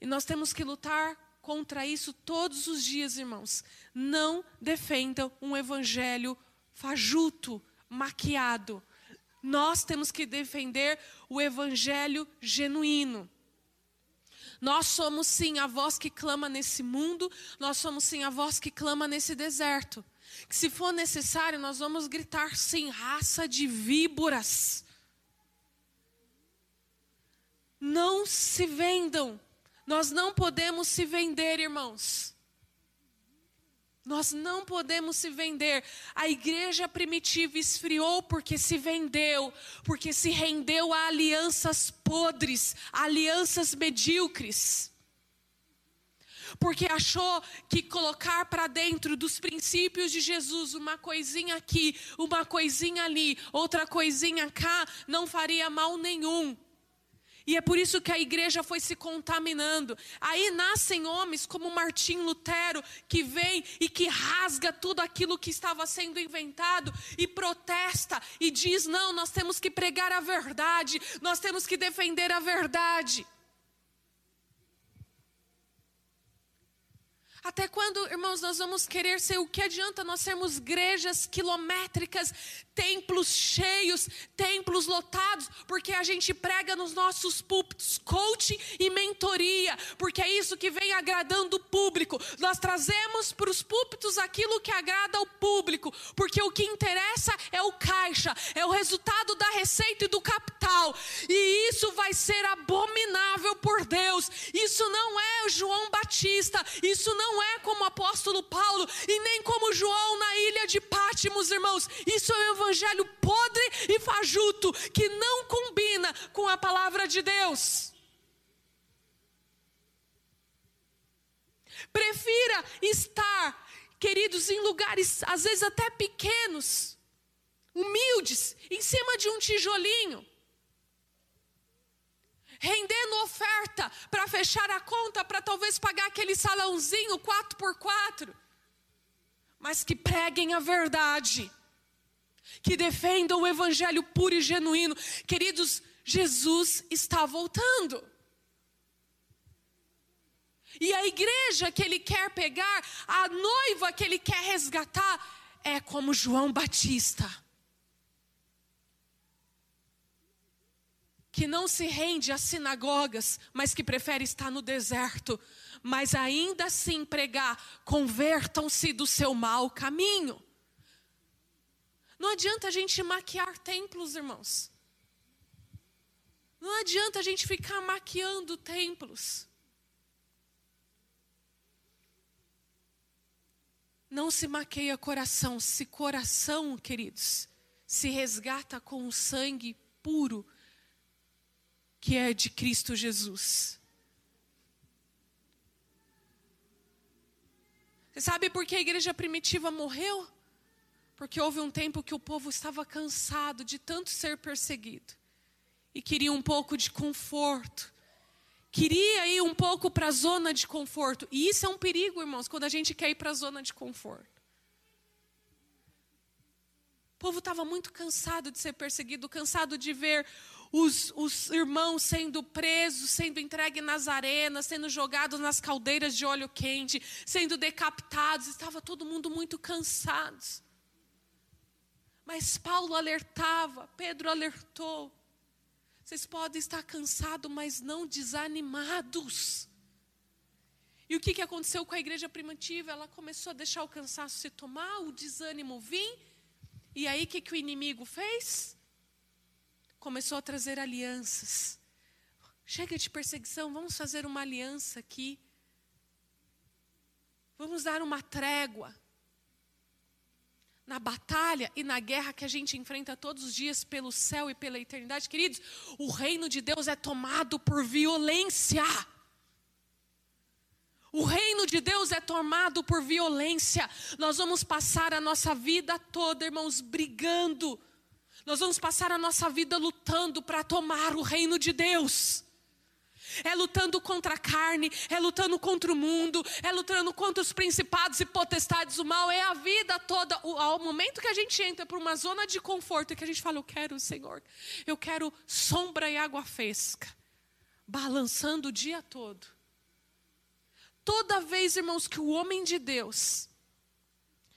E nós temos que lutar contra isso todos os dias, irmãos. Não defendam um evangelho fajuto, maquiado. Nós temos que defender o evangelho genuíno. Nós somos sim a voz que clama nesse mundo, nós somos sim a voz que clama nesse deserto. Que se for necessário, nós vamos gritar sim, raça de víboras. Não se vendam. Nós não podemos se vender, irmãos. Nós não podemos se vender. A igreja primitiva esfriou porque se vendeu, porque se rendeu a alianças podres, alianças medíocres. Porque achou que colocar para dentro dos princípios de Jesus uma coisinha aqui, uma coisinha ali, outra coisinha cá, não faria mal nenhum. E é por isso que a igreja foi se contaminando. Aí nascem homens como Martim Lutero, que vem e que rasga tudo aquilo que estava sendo inventado e protesta e diz: não, nós temos que pregar a verdade, nós temos que defender a verdade. Até quando, irmãos, nós vamos querer ser o que adianta nós sermos igrejas quilométricas, templos cheios, templos lotados, porque a gente prega nos nossos púlpitos coaching e mentoria, porque é isso que vem agradando o público. Nós trazemos para os púlpitos aquilo que agrada ao público, porque o que interessa é o caixa, é o resultado da receita e do capital. E isso vai ser abominável por Deus. Isso não é João Batista, isso não é como o apóstolo Paulo e nem como João na ilha de Pátimos, irmãos. Isso é um evangelho podre e fajuto que não combina com a palavra de Deus. Prefira estar, queridos, em lugares às vezes até pequenos, humildes, em cima de um tijolinho rendendo oferta para fechar a conta, para talvez pagar aquele salãozinho 4 por 4 mas que preguem a verdade, que defendam o evangelho puro e genuíno. Queridos, Jesus está voltando. E a igreja que ele quer pegar, a noiva que ele quer resgatar, é como João Batista. Que não se rende às sinagogas, mas que prefere estar no deserto, mas ainda assim pregar: convertam-se do seu mau caminho. Não adianta a gente maquiar templos, irmãos. Não adianta a gente ficar maquiando templos. Não se maqueia coração, se coração, queridos, se resgata com o sangue puro que é de Cristo Jesus. Você sabe por que a igreja primitiva morreu? Porque houve um tempo que o povo estava cansado de tanto ser perseguido e queria um pouco de conforto. Queria ir um pouco para a zona de conforto. E isso é um perigo, irmãos, quando a gente quer ir para a zona de conforto. O povo estava muito cansado de ser perseguido, cansado de ver os, os irmãos sendo presos, sendo entregues nas arenas, sendo jogados nas caldeiras de óleo quente, sendo decapitados, estava todo mundo muito cansado. Mas Paulo alertava, Pedro alertou. Vocês podem estar cansados, mas não desanimados. E o que, que aconteceu com a igreja primitiva? Ela começou a deixar o cansaço se tomar, o desânimo vir. E aí o que, que o inimigo fez? Começou a trazer alianças. Chega de perseguição, vamos fazer uma aliança aqui. Vamos dar uma trégua. Na batalha e na guerra que a gente enfrenta todos os dias pelo céu e pela eternidade, queridos, o reino de Deus é tomado por violência. O reino de Deus é tomado por violência. Nós vamos passar a nossa vida toda, irmãos, brigando nós vamos passar a nossa vida lutando para tomar o reino de Deus. É lutando contra a carne, é lutando contra o mundo, é lutando contra os principados e potestades do mal, é a vida toda. Ao momento que a gente entra para uma zona de conforto, que a gente fala, eu quero o Senhor, eu quero sombra e água fresca, balançando o dia todo. Toda vez, irmãos, que o homem de Deus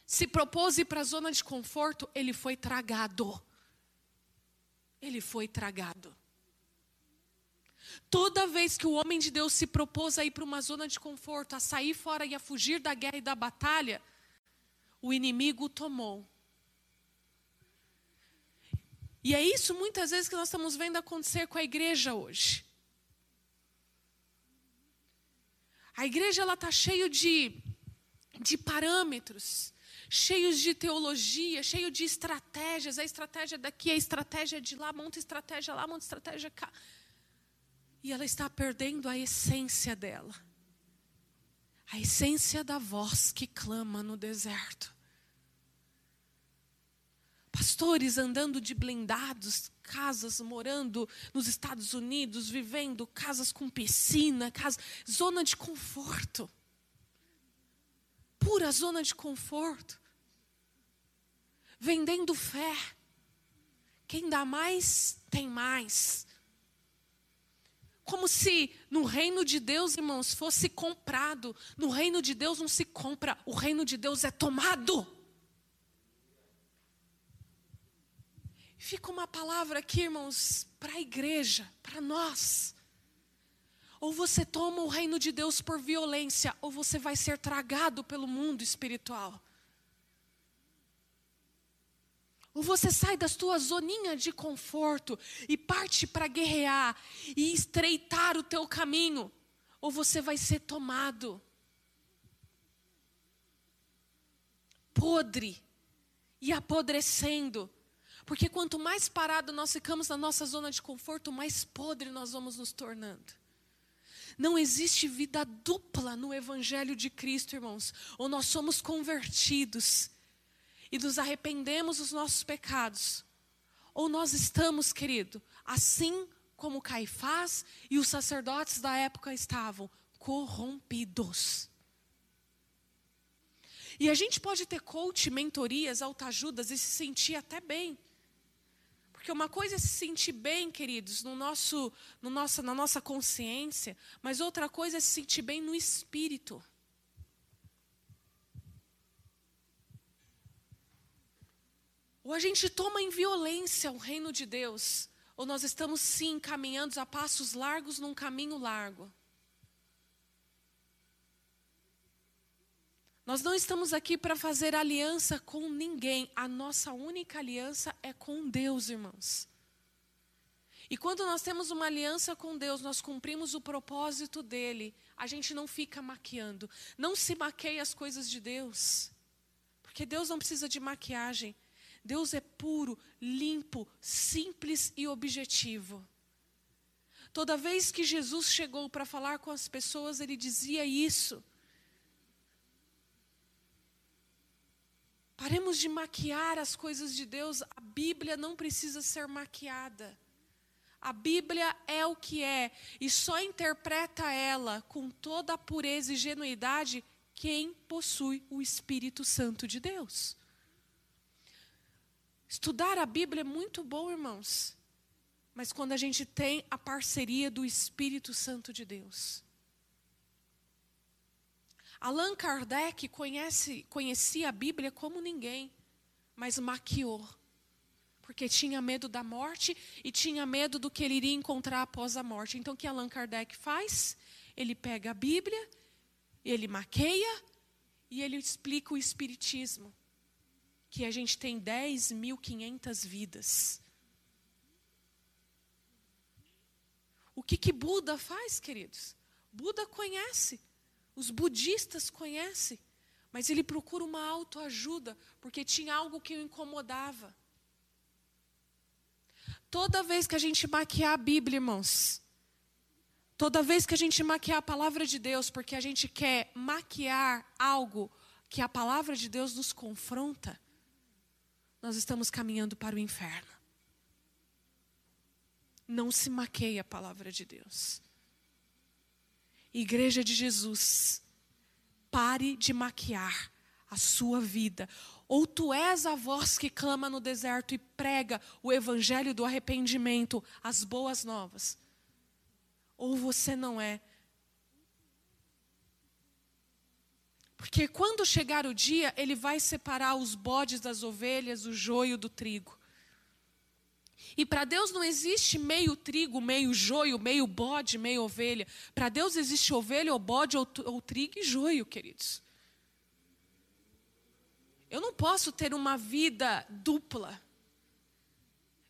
se propôs ir para a zona de conforto, ele foi tragado. Ele foi tragado. Toda vez que o homem de Deus se propôs a ir para uma zona de conforto, a sair fora e a fugir da guerra e da batalha, o inimigo o tomou. E é isso muitas vezes que nós estamos vendo acontecer com a igreja hoje. A igreja ela está cheia de, de parâmetros, cheios de teologia, cheio de estratégias. A estratégia daqui, a estratégia de lá, monta estratégia lá, monta estratégia cá. E ela está perdendo a essência dela. A essência da voz que clama no deserto. Pastores andando de blindados, casas, morando nos Estados Unidos, vivendo casas com piscina, casa, zona de conforto. Pura zona de conforto. Vendendo fé. Quem dá mais, tem mais. Como se no reino de Deus, irmãos, fosse comprado. No reino de Deus não se compra, o reino de Deus é tomado. Fica uma palavra aqui, irmãos, para a igreja, para nós. Ou você toma o reino de Deus por violência, ou você vai ser tragado pelo mundo espiritual. Ou você sai da sua zoninha de conforto e parte para guerrear e estreitar o teu caminho, ou você vai ser tomado. Podre e apodrecendo porque quanto mais parado nós ficamos na nossa zona de conforto, mais podre nós vamos nos tornando. Não existe vida dupla no Evangelho de Cristo, irmãos. Ou nós somos convertidos e nos arrependemos dos nossos pecados, ou nós estamos, querido, assim como Caifás e os sacerdotes da época estavam, corrompidos. E a gente pode ter coach, mentorias, autoajudas e se sentir até bem. Porque uma coisa é se sentir bem, queridos, no nosso, no nossa, na nossa consciência, mas outra coisa é se sentir bem no espírito. Ou a gente toma em violência o reino de Deus, ou nós estamos sim caminhando a passos largos num caminho largo. Nós não estamos aqui para fazer aliança com ninguém. A nossa única aliança é com Deus, irmãos. E quando nós temos uma aliança com Deus, nós cumprimos o propósito dele. A gente não fica maquiando. Não se maqueie as coisas de Deus. Porque Deus não precisa de maquiagem. Deus é puro, limpo, simples e objetivo. Toda vez que Jesus chegou para falar com as pessoas, ele dizia isso. Paremos de maquiar as coisas de Deus. A Bíblia não precisa ser maquiada. A Bíblia é o que é, e só interpreta ela com toda a pureza e genuidade quem possui o Espírito Santo de Deus. Estudar a Bíblia é muito bom, irmãos, mas quando a gente tem a parceria do Espírito Santo de Deus. Allan Kardec conhece, conhecia a Bíblia como ninguém, mas maquiou. Porque tinha medo da morte e tinha medo do que ele iria encontrar após a morte. Então, o que Allan Kardec faz? Ele pega a Bíblia, ele maqueia e ele explica o Espiritismo. Que a gente tem 10.500 vidas. O que, que Buda faz, queridos? Buda conhece os budistas conhecem, mas ele procura uma autoajuda, porque tinha algo que o incomodava. Toda vez que a gente maquiar a Bíblia, irmãos, toda vez que a gente maquiar a palavra de Deus, porque a gente quer maquiar algo que a palavra de Deus nos confronta, nós estamos caminhando para o inferno. Não se maqueia a palavra de Deus. Igreja de Jesus, pare de maquiar a sua vida. Ou tu és a voz que clama no deserto e prega o evangelho do arrependimento, as boas novas. Ou você não é. Porque quando chegar o dia, ele vai separar os bodes das ovelhas, o joio do trigo. E para Deus não existe meio trigo, meio joio, meio bode, meio ovelha. Para Deus existe ovelha, ou bode, ou, ou trigo e joio, queridos. Eu não posso ter uma vida dupla.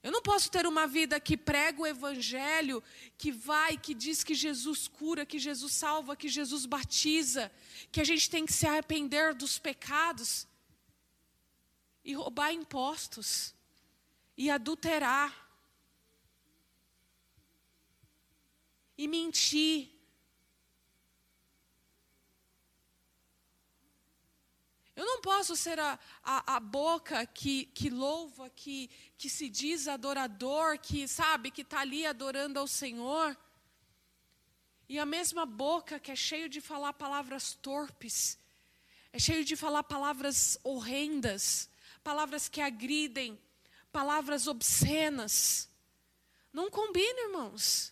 Eu não posso ter uma vida que prega o evangelho, que vai, que diz que Jesus cura, que Jesus salva, que Jesus batiza, que a gente tem que se arrepender dos pecados e roubar impostos e adulterar e mentir Eu não posso ser a, a, a, boca que, que louva, que, que se diz adorador, que sabe, que está ali adorando ao Senhor. E a mesma boca que é cheio de falar palavras torpes, é cheio de falar palavras horrendas, palavras que agridem, palavras obscenas. Não combina, irmãos.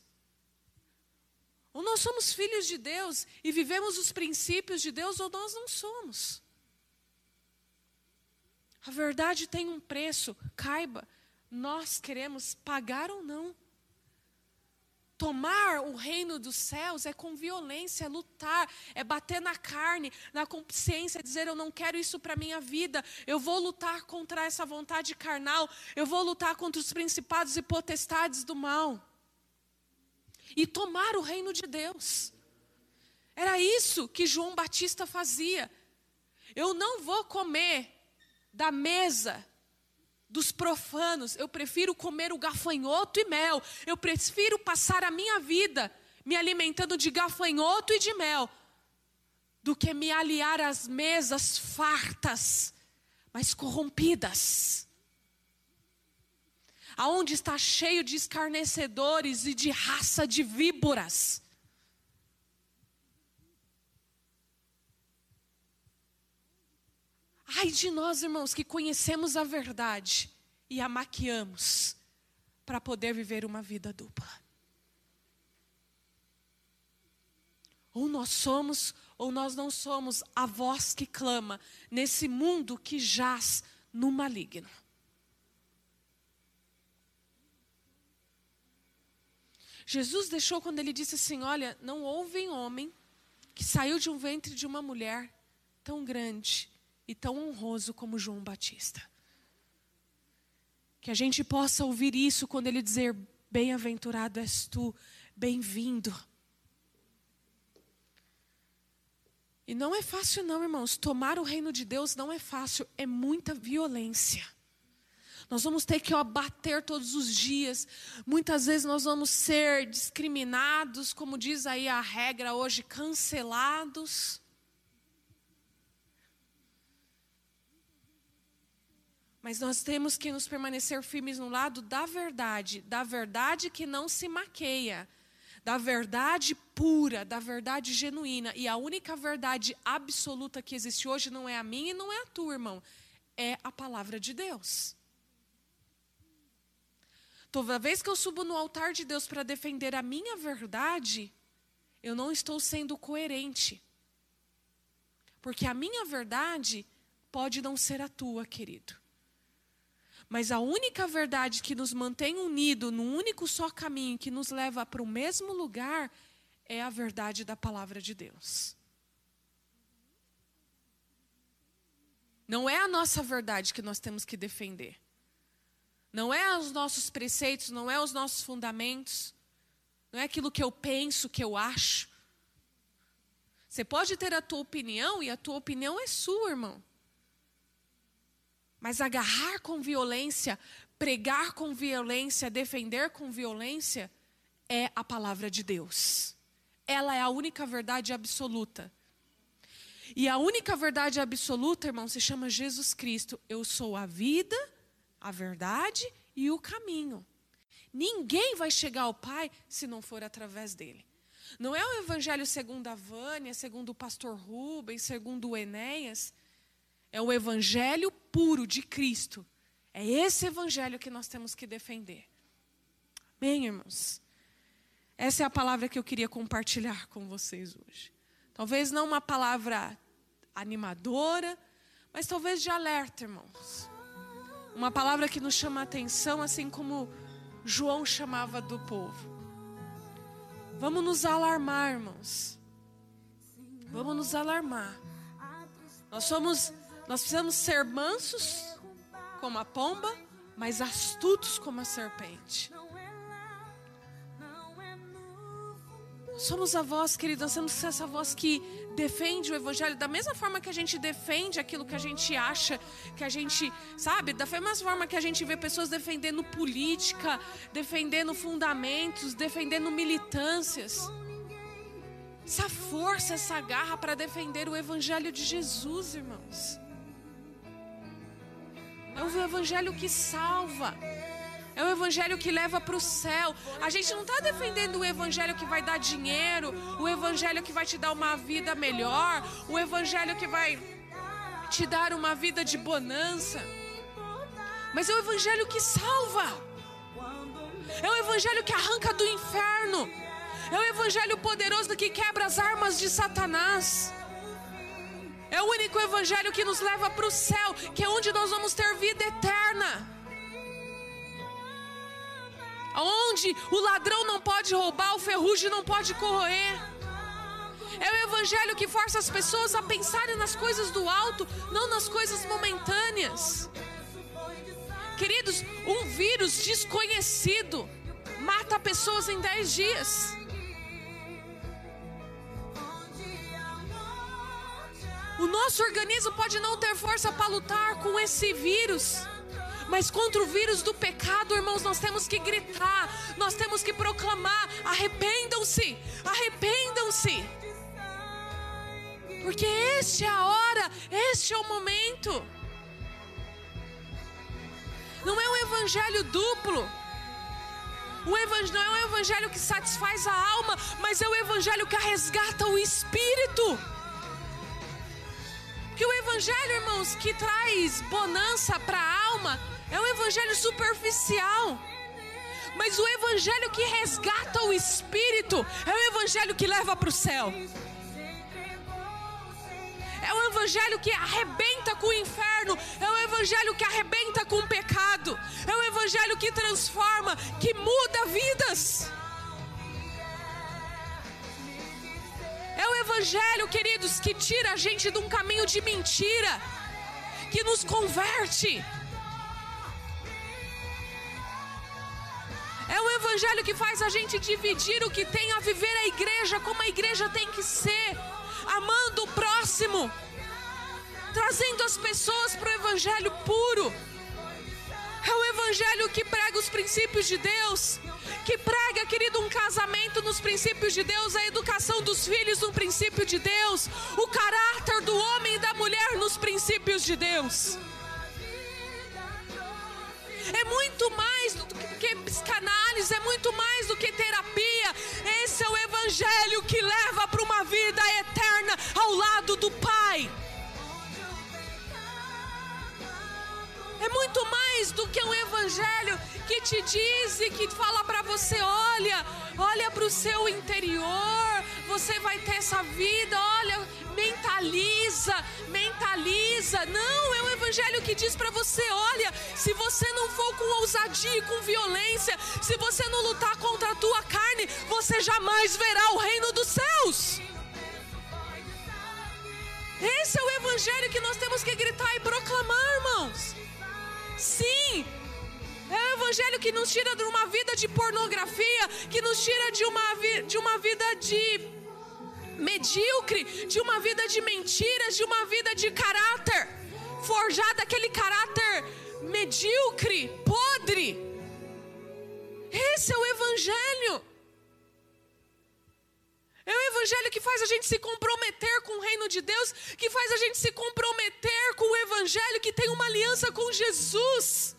Ou nós somos filhos de Deus e vivemos os princípios de Deus, ou nós não somos. A verdade tem um preço, caiba, nós queremos pagar ou não. Tomar o reino dos céus é com violência, é lutar, é bater na carne, na consciência, é dizer: Eu não quero isso para minha vida, eu vou lutar contra essa vontade carnal, eu vou lutar contra os principados e potestades do mal. E tomar o reino de Deus. Era isso que João Batista fazia. Eu não vou comer da mesa dos profanos. Eu prefiro comer o gafanhoto e mel. Eu prefiro passar a minha vida me alimentando de gafanhoto e de mel do que me aliar às mesas fartas, mas corrompidas. Aonde está cheio de escarnecedores e de raça de víboras. Ai de nós, irmãos, que conhecemos a verdade e a maquiamos para poder viver uma vida dupla. Ou nós somos, ou nós não somos a voz que clama nesse mundo que jaz no maligno. Jesus deixou quando ele disse assim: Olha, não houve homem que saiu de um ventre de uma mulher tão grande e tão honroso como João Batista. Que a gente possa ouvir isso quando ele dizer: Bem-aventurado és tu, bem-vindo. E não é fácil, não, irmãos. Tomar o reino de Deus não é fácil, é muita violência. Nós vamos ter que abater todos os dias. Muitas vezes nós vamos ser discriminados, como diz aí a regra hoje, cancelados. Mas nós temos que nos permanecer firmes no lado da verdade, da verdade que não se maqueia, da verdade pura, da verdade genuína. E a única verdade absoluta que existe hoje não é a minha e não é a tua, irmão, é a palavra de Deus. Toda vez que eu subo no altar de Deus para defender a minha verdade, eu não estou sendo coerente. Porque a minha verdade pode não ser a tua, querido. Mas a única verdade que nos mantém unidos num único só caminho, que nos leva para o mesmo lugar, é a verdade da palavra de Deus. Não é a nossa verdade que nós temos que defender. Não é os nossos preceitos, não é os nossos fundamentos. Não é aquilo que eu penso, que eu acho. Você pode ter a tua opinião e a tua opinião é sua, irmão. Mas agarrar com violência, pregar com violência, defender com violência, é a palavra de Deus. Ela é a única verdade absoluta. E a única verdade absoluta, irmão, se chama Jesus Cristo. Eu sou a vida, a verdade e o caminho. Ninguém vai chegar ao Pai se não for através dele. Não é o evangelho segundo a Vânia, segundo o pastor Rubens, segundo o Enéas. É o evangelho puro de Cristo. É esse evangelho que nós temos que defender. Bem, irmãos, essa é a palavra que eu queria compartilhar com vocês hoje. Talvez não uma palavra animadora, mas talvez de alerta, irmãos. Uma palavra que nos chama a atenção, assim como João chamava do povo. Vamos nos alarmar, irmãos. Vamos nos alarmar. Nós somos, nós precisamos ser mansos como a pomba, mas astutos como a serpente. Somos a voz, querido, nós temos que ser essa voz que defende o evangelho da mesma forma que a gente defende aquilo que a gente acha, que a gente, sabe, da mesma forma que a gente vê pessoas defendendo política, defendendo fundamentos, defendendo militâncias. Essa força, essa garra para defender o evangelho de Jesus, irmãos. É o evangelho que salva. É o evangelho que leva para o céu. A gente não está defendendo o evangelho que vai dar dinheiro, o evangelho que vai te dar uma vida melhor, o evangelho que vai te dar uma vida de bonança. Mas é o evangelho que salva. É o evangelho que arranca do inferno. É o evangelho poderoso que quebra as armas de Satanás. É o único evangelho que nos leva para o céu, que é onde nós vamos ter vida eterna onde o ladrão não pode roubar, o ferrugem não pode corroer. É o evangelho que força as pessoas a pensarem nas coisas do alto, não nas coisas momentâneas. Queridos, um vírus desconhecido mata pessoas em 10 dias. O nosso organismo pode não ter força para lutar com esse vírus. Mas contra o vírus do pecado, irmãos, nós temos que gritar, nós temos que proclamar: arrependam-se, arrependam-se. Porque este é a hora, este é o momento. Não é um evangelho duplo. Evangelho não é um evangelho que satisfaz a alma, mas é o evangelho que resgata o espírito. Que o evangelho, irmãos, que traz bonança para a alma, é um evangelho superficial. Mas o evangelho que resgata o espírito é o evangelho que leva para o céu. É o evangelho que arrebenta com o inferno, é o evangelho que arrebenta com o pecado, é o evangelho que transforma, que muda vidas. É o evangelho, queridos, que tira a gente de um caminho de mentira, que nos converte. É o evangelho que faz a gente dividir o que tem a viver a igreja como a igreja tem que ser, amando o próximo, trazendo as pessoas para o evangelho puro. É o evangelho que prega os princípios de Deus, que prega, querido, um casamento nos princípios de Deus, a educação dos filhos no princípio de Deus, o caráter do homem e da mulher nos princípios de Deus. É muito mais do que psicanálise, é muito mais do que terapia. Esse é o evangelho que leva para uma vida eterna ao lado do Pai. Muito mais do que um evangelho que te diz e que fala para você: olha, olha para o seu interior, você vai ter essa vida, olha, mentaliza, mentaliza. Não, é um evangelho que diz para você: olha, se você não for com ousadia e com violência, se você não lutar contra a tua carne, você jamais verá o reino dos céus. Esse é o evangelho que nós temos que gritar e proclamar, irmãos. Sim, é o evangelho que nos tira de uma vida de pornografia, que nos tira de uma, de uma vida de medíocre, de uma vida de mentiras, de uma vida de caráter forjado, aquele caráter medíocre, podre. Esse é o evangelho. É o evangelho que faz a gente se comprometer com o reino de Deus, que faz a gente se comprometer com o evangelho que tem uma aliança com Jesus.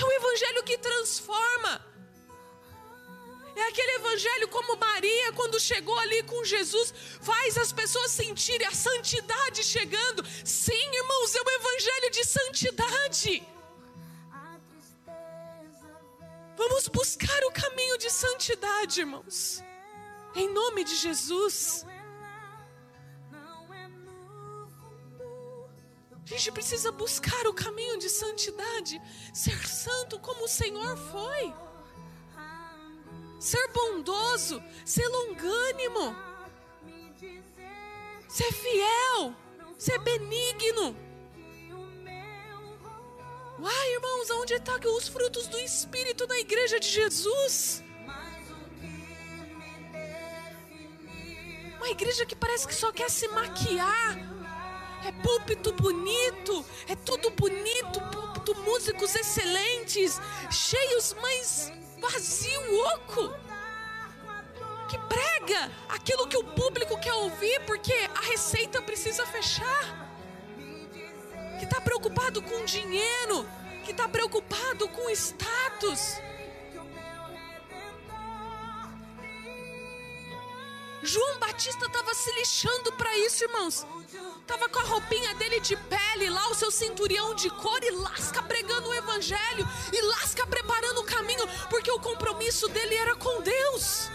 É o evangelho que transforma. É aquele evangelho como Maria, quando chegou ali com Jesus, faz as pessoas sentirem a santidade chegando. Sim, irmãos, é um evangelho de santidade. Vamos buscar o caminho de santidade, irmãos. Em nome de Jesus. A gente precisa buscar o caminho de santidade, ser santo como o Senhor foi. Ser bondoso, ser longânimo, ser fiel, ser benigno irmãos, onde estão tá os frutos do Espírito na igreja de Jesus? Uma igreja que parece que só quer se maquiar. É púlpito bonito, é tudo bonito, púlpito, músicos excelentes, cheios, mas vazio, oco. Que prega aquilo que o público quer ouvir, porque a receita precisa fechar. Que está preocupado com dinheiro, que está preocupado com status João Batista estava se lixando para isso, irmãos. Tava com a roupinha dele de pele lá, o seu cinturão de couro e lasca pregando o evangelho e lasca preparando o caminho, porque o compromisso dele era com Deus.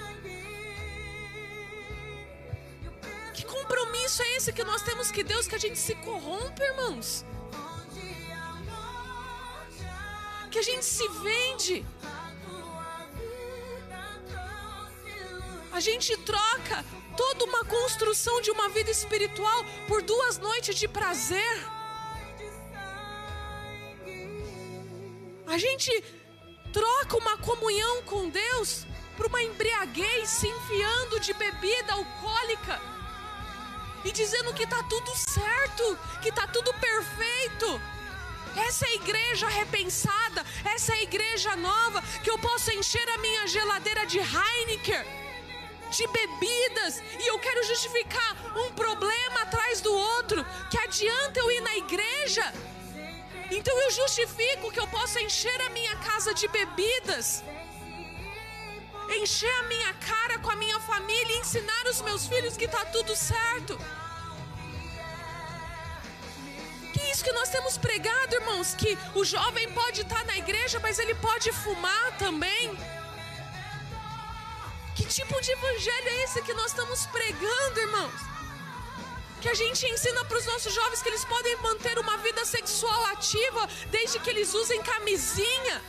Que compromisso é esse que nós temos que Deus que a gente se corrompe, irmãos? Que a gente se vende A gente troca toda uma construção de uma vida espiritual por duas noites de prazer. A gente troca uma comunhão com Deus por uma embriaguez, se enfiando de bebida alcoólica e dizendo que está tudo certo, que está tudo perfeito. Essa é a igreja repensada, essa é a igreja nova, que eu posso encher a minha geladeira de Heineken de bebidas e eu quero justificar um problema atrás do outro, que adianta eu ir na igreja? Então eu justifico que eu possa encher a minha casa de bebidas, encher a minha cara com a minha família e ensinar os meus filhos que está tudo certo. Que isso que nós temos pregado, irmãos, que o jovem pode estar na igreja, mas ele pode fumar também. Que tipo de evangelho é esse que nós estamos pregando, irmãos? Que a gente ensina para os nossos jovens que eles podem manter uma vida sexual ativa desde que eles usem camisinha.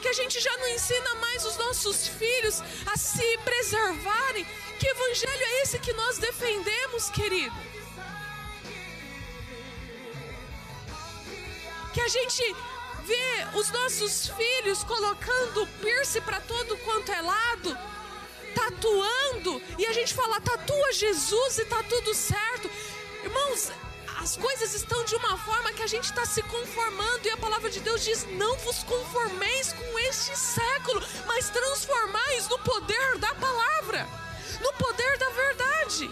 Que a gente já não ensina mais os nossos filhos a se preservarem. Que evangelho é esse que nós defendemos, querido? Que a gente vê os nossos filhos colocando piercing para todo quanto é lado tatuando e a gente fala, tatua Jesus e tá tudo certo. Irmãos, as coisas estão de uma forma que a gente está se conformando, e a palavra de Deus diz: não vos conformeis com este século, mas transformais no poder da palavra, no poder da verdade.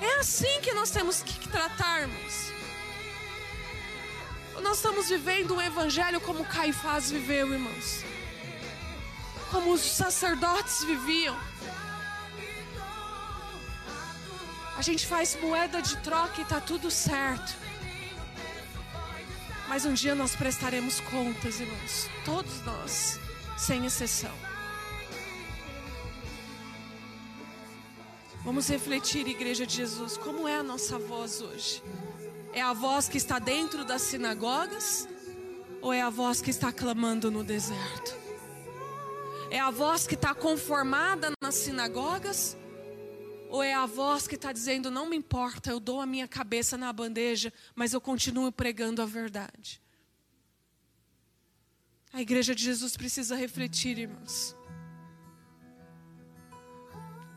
É assim que nós temos que tratarmos. Nós estamos vivendo um evangelho como Caifás viveu, irmãos como os sacerdotes viviam. A gente faz moeda de troca e está tudo certo. Mas um dia nós prestaremos contas, irmãos. Todos nós, sem exceção. Vamos refletir, Igreja de Jesus, como é a nossa voz hoje? É a voz que está dentro das sinagogas? Ou é a voz que está clamando no deserto? É a voz que está conformada nas sinagogas? Ou é a voz que está dizendo: não me importa, eu dou a minha cabeça na bandeja, mas eu continuo pregando a verdade? A igreja de Jesus precisa refletir, irmãos.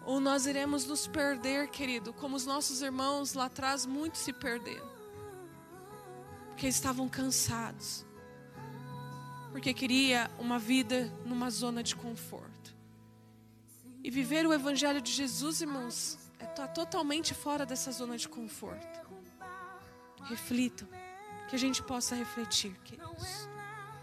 Ou nós iremos nos perder, querido, como os nossos irmãos lá atrás muitos se perderam, porque estavam cansados porque queria uma vida numa zona de conforto. E viver o Evangelho de Jesus, irmãos, é estar tá totalmente fora dessa zona de conforto. Reflitam, que a gente possa refletir, queridos.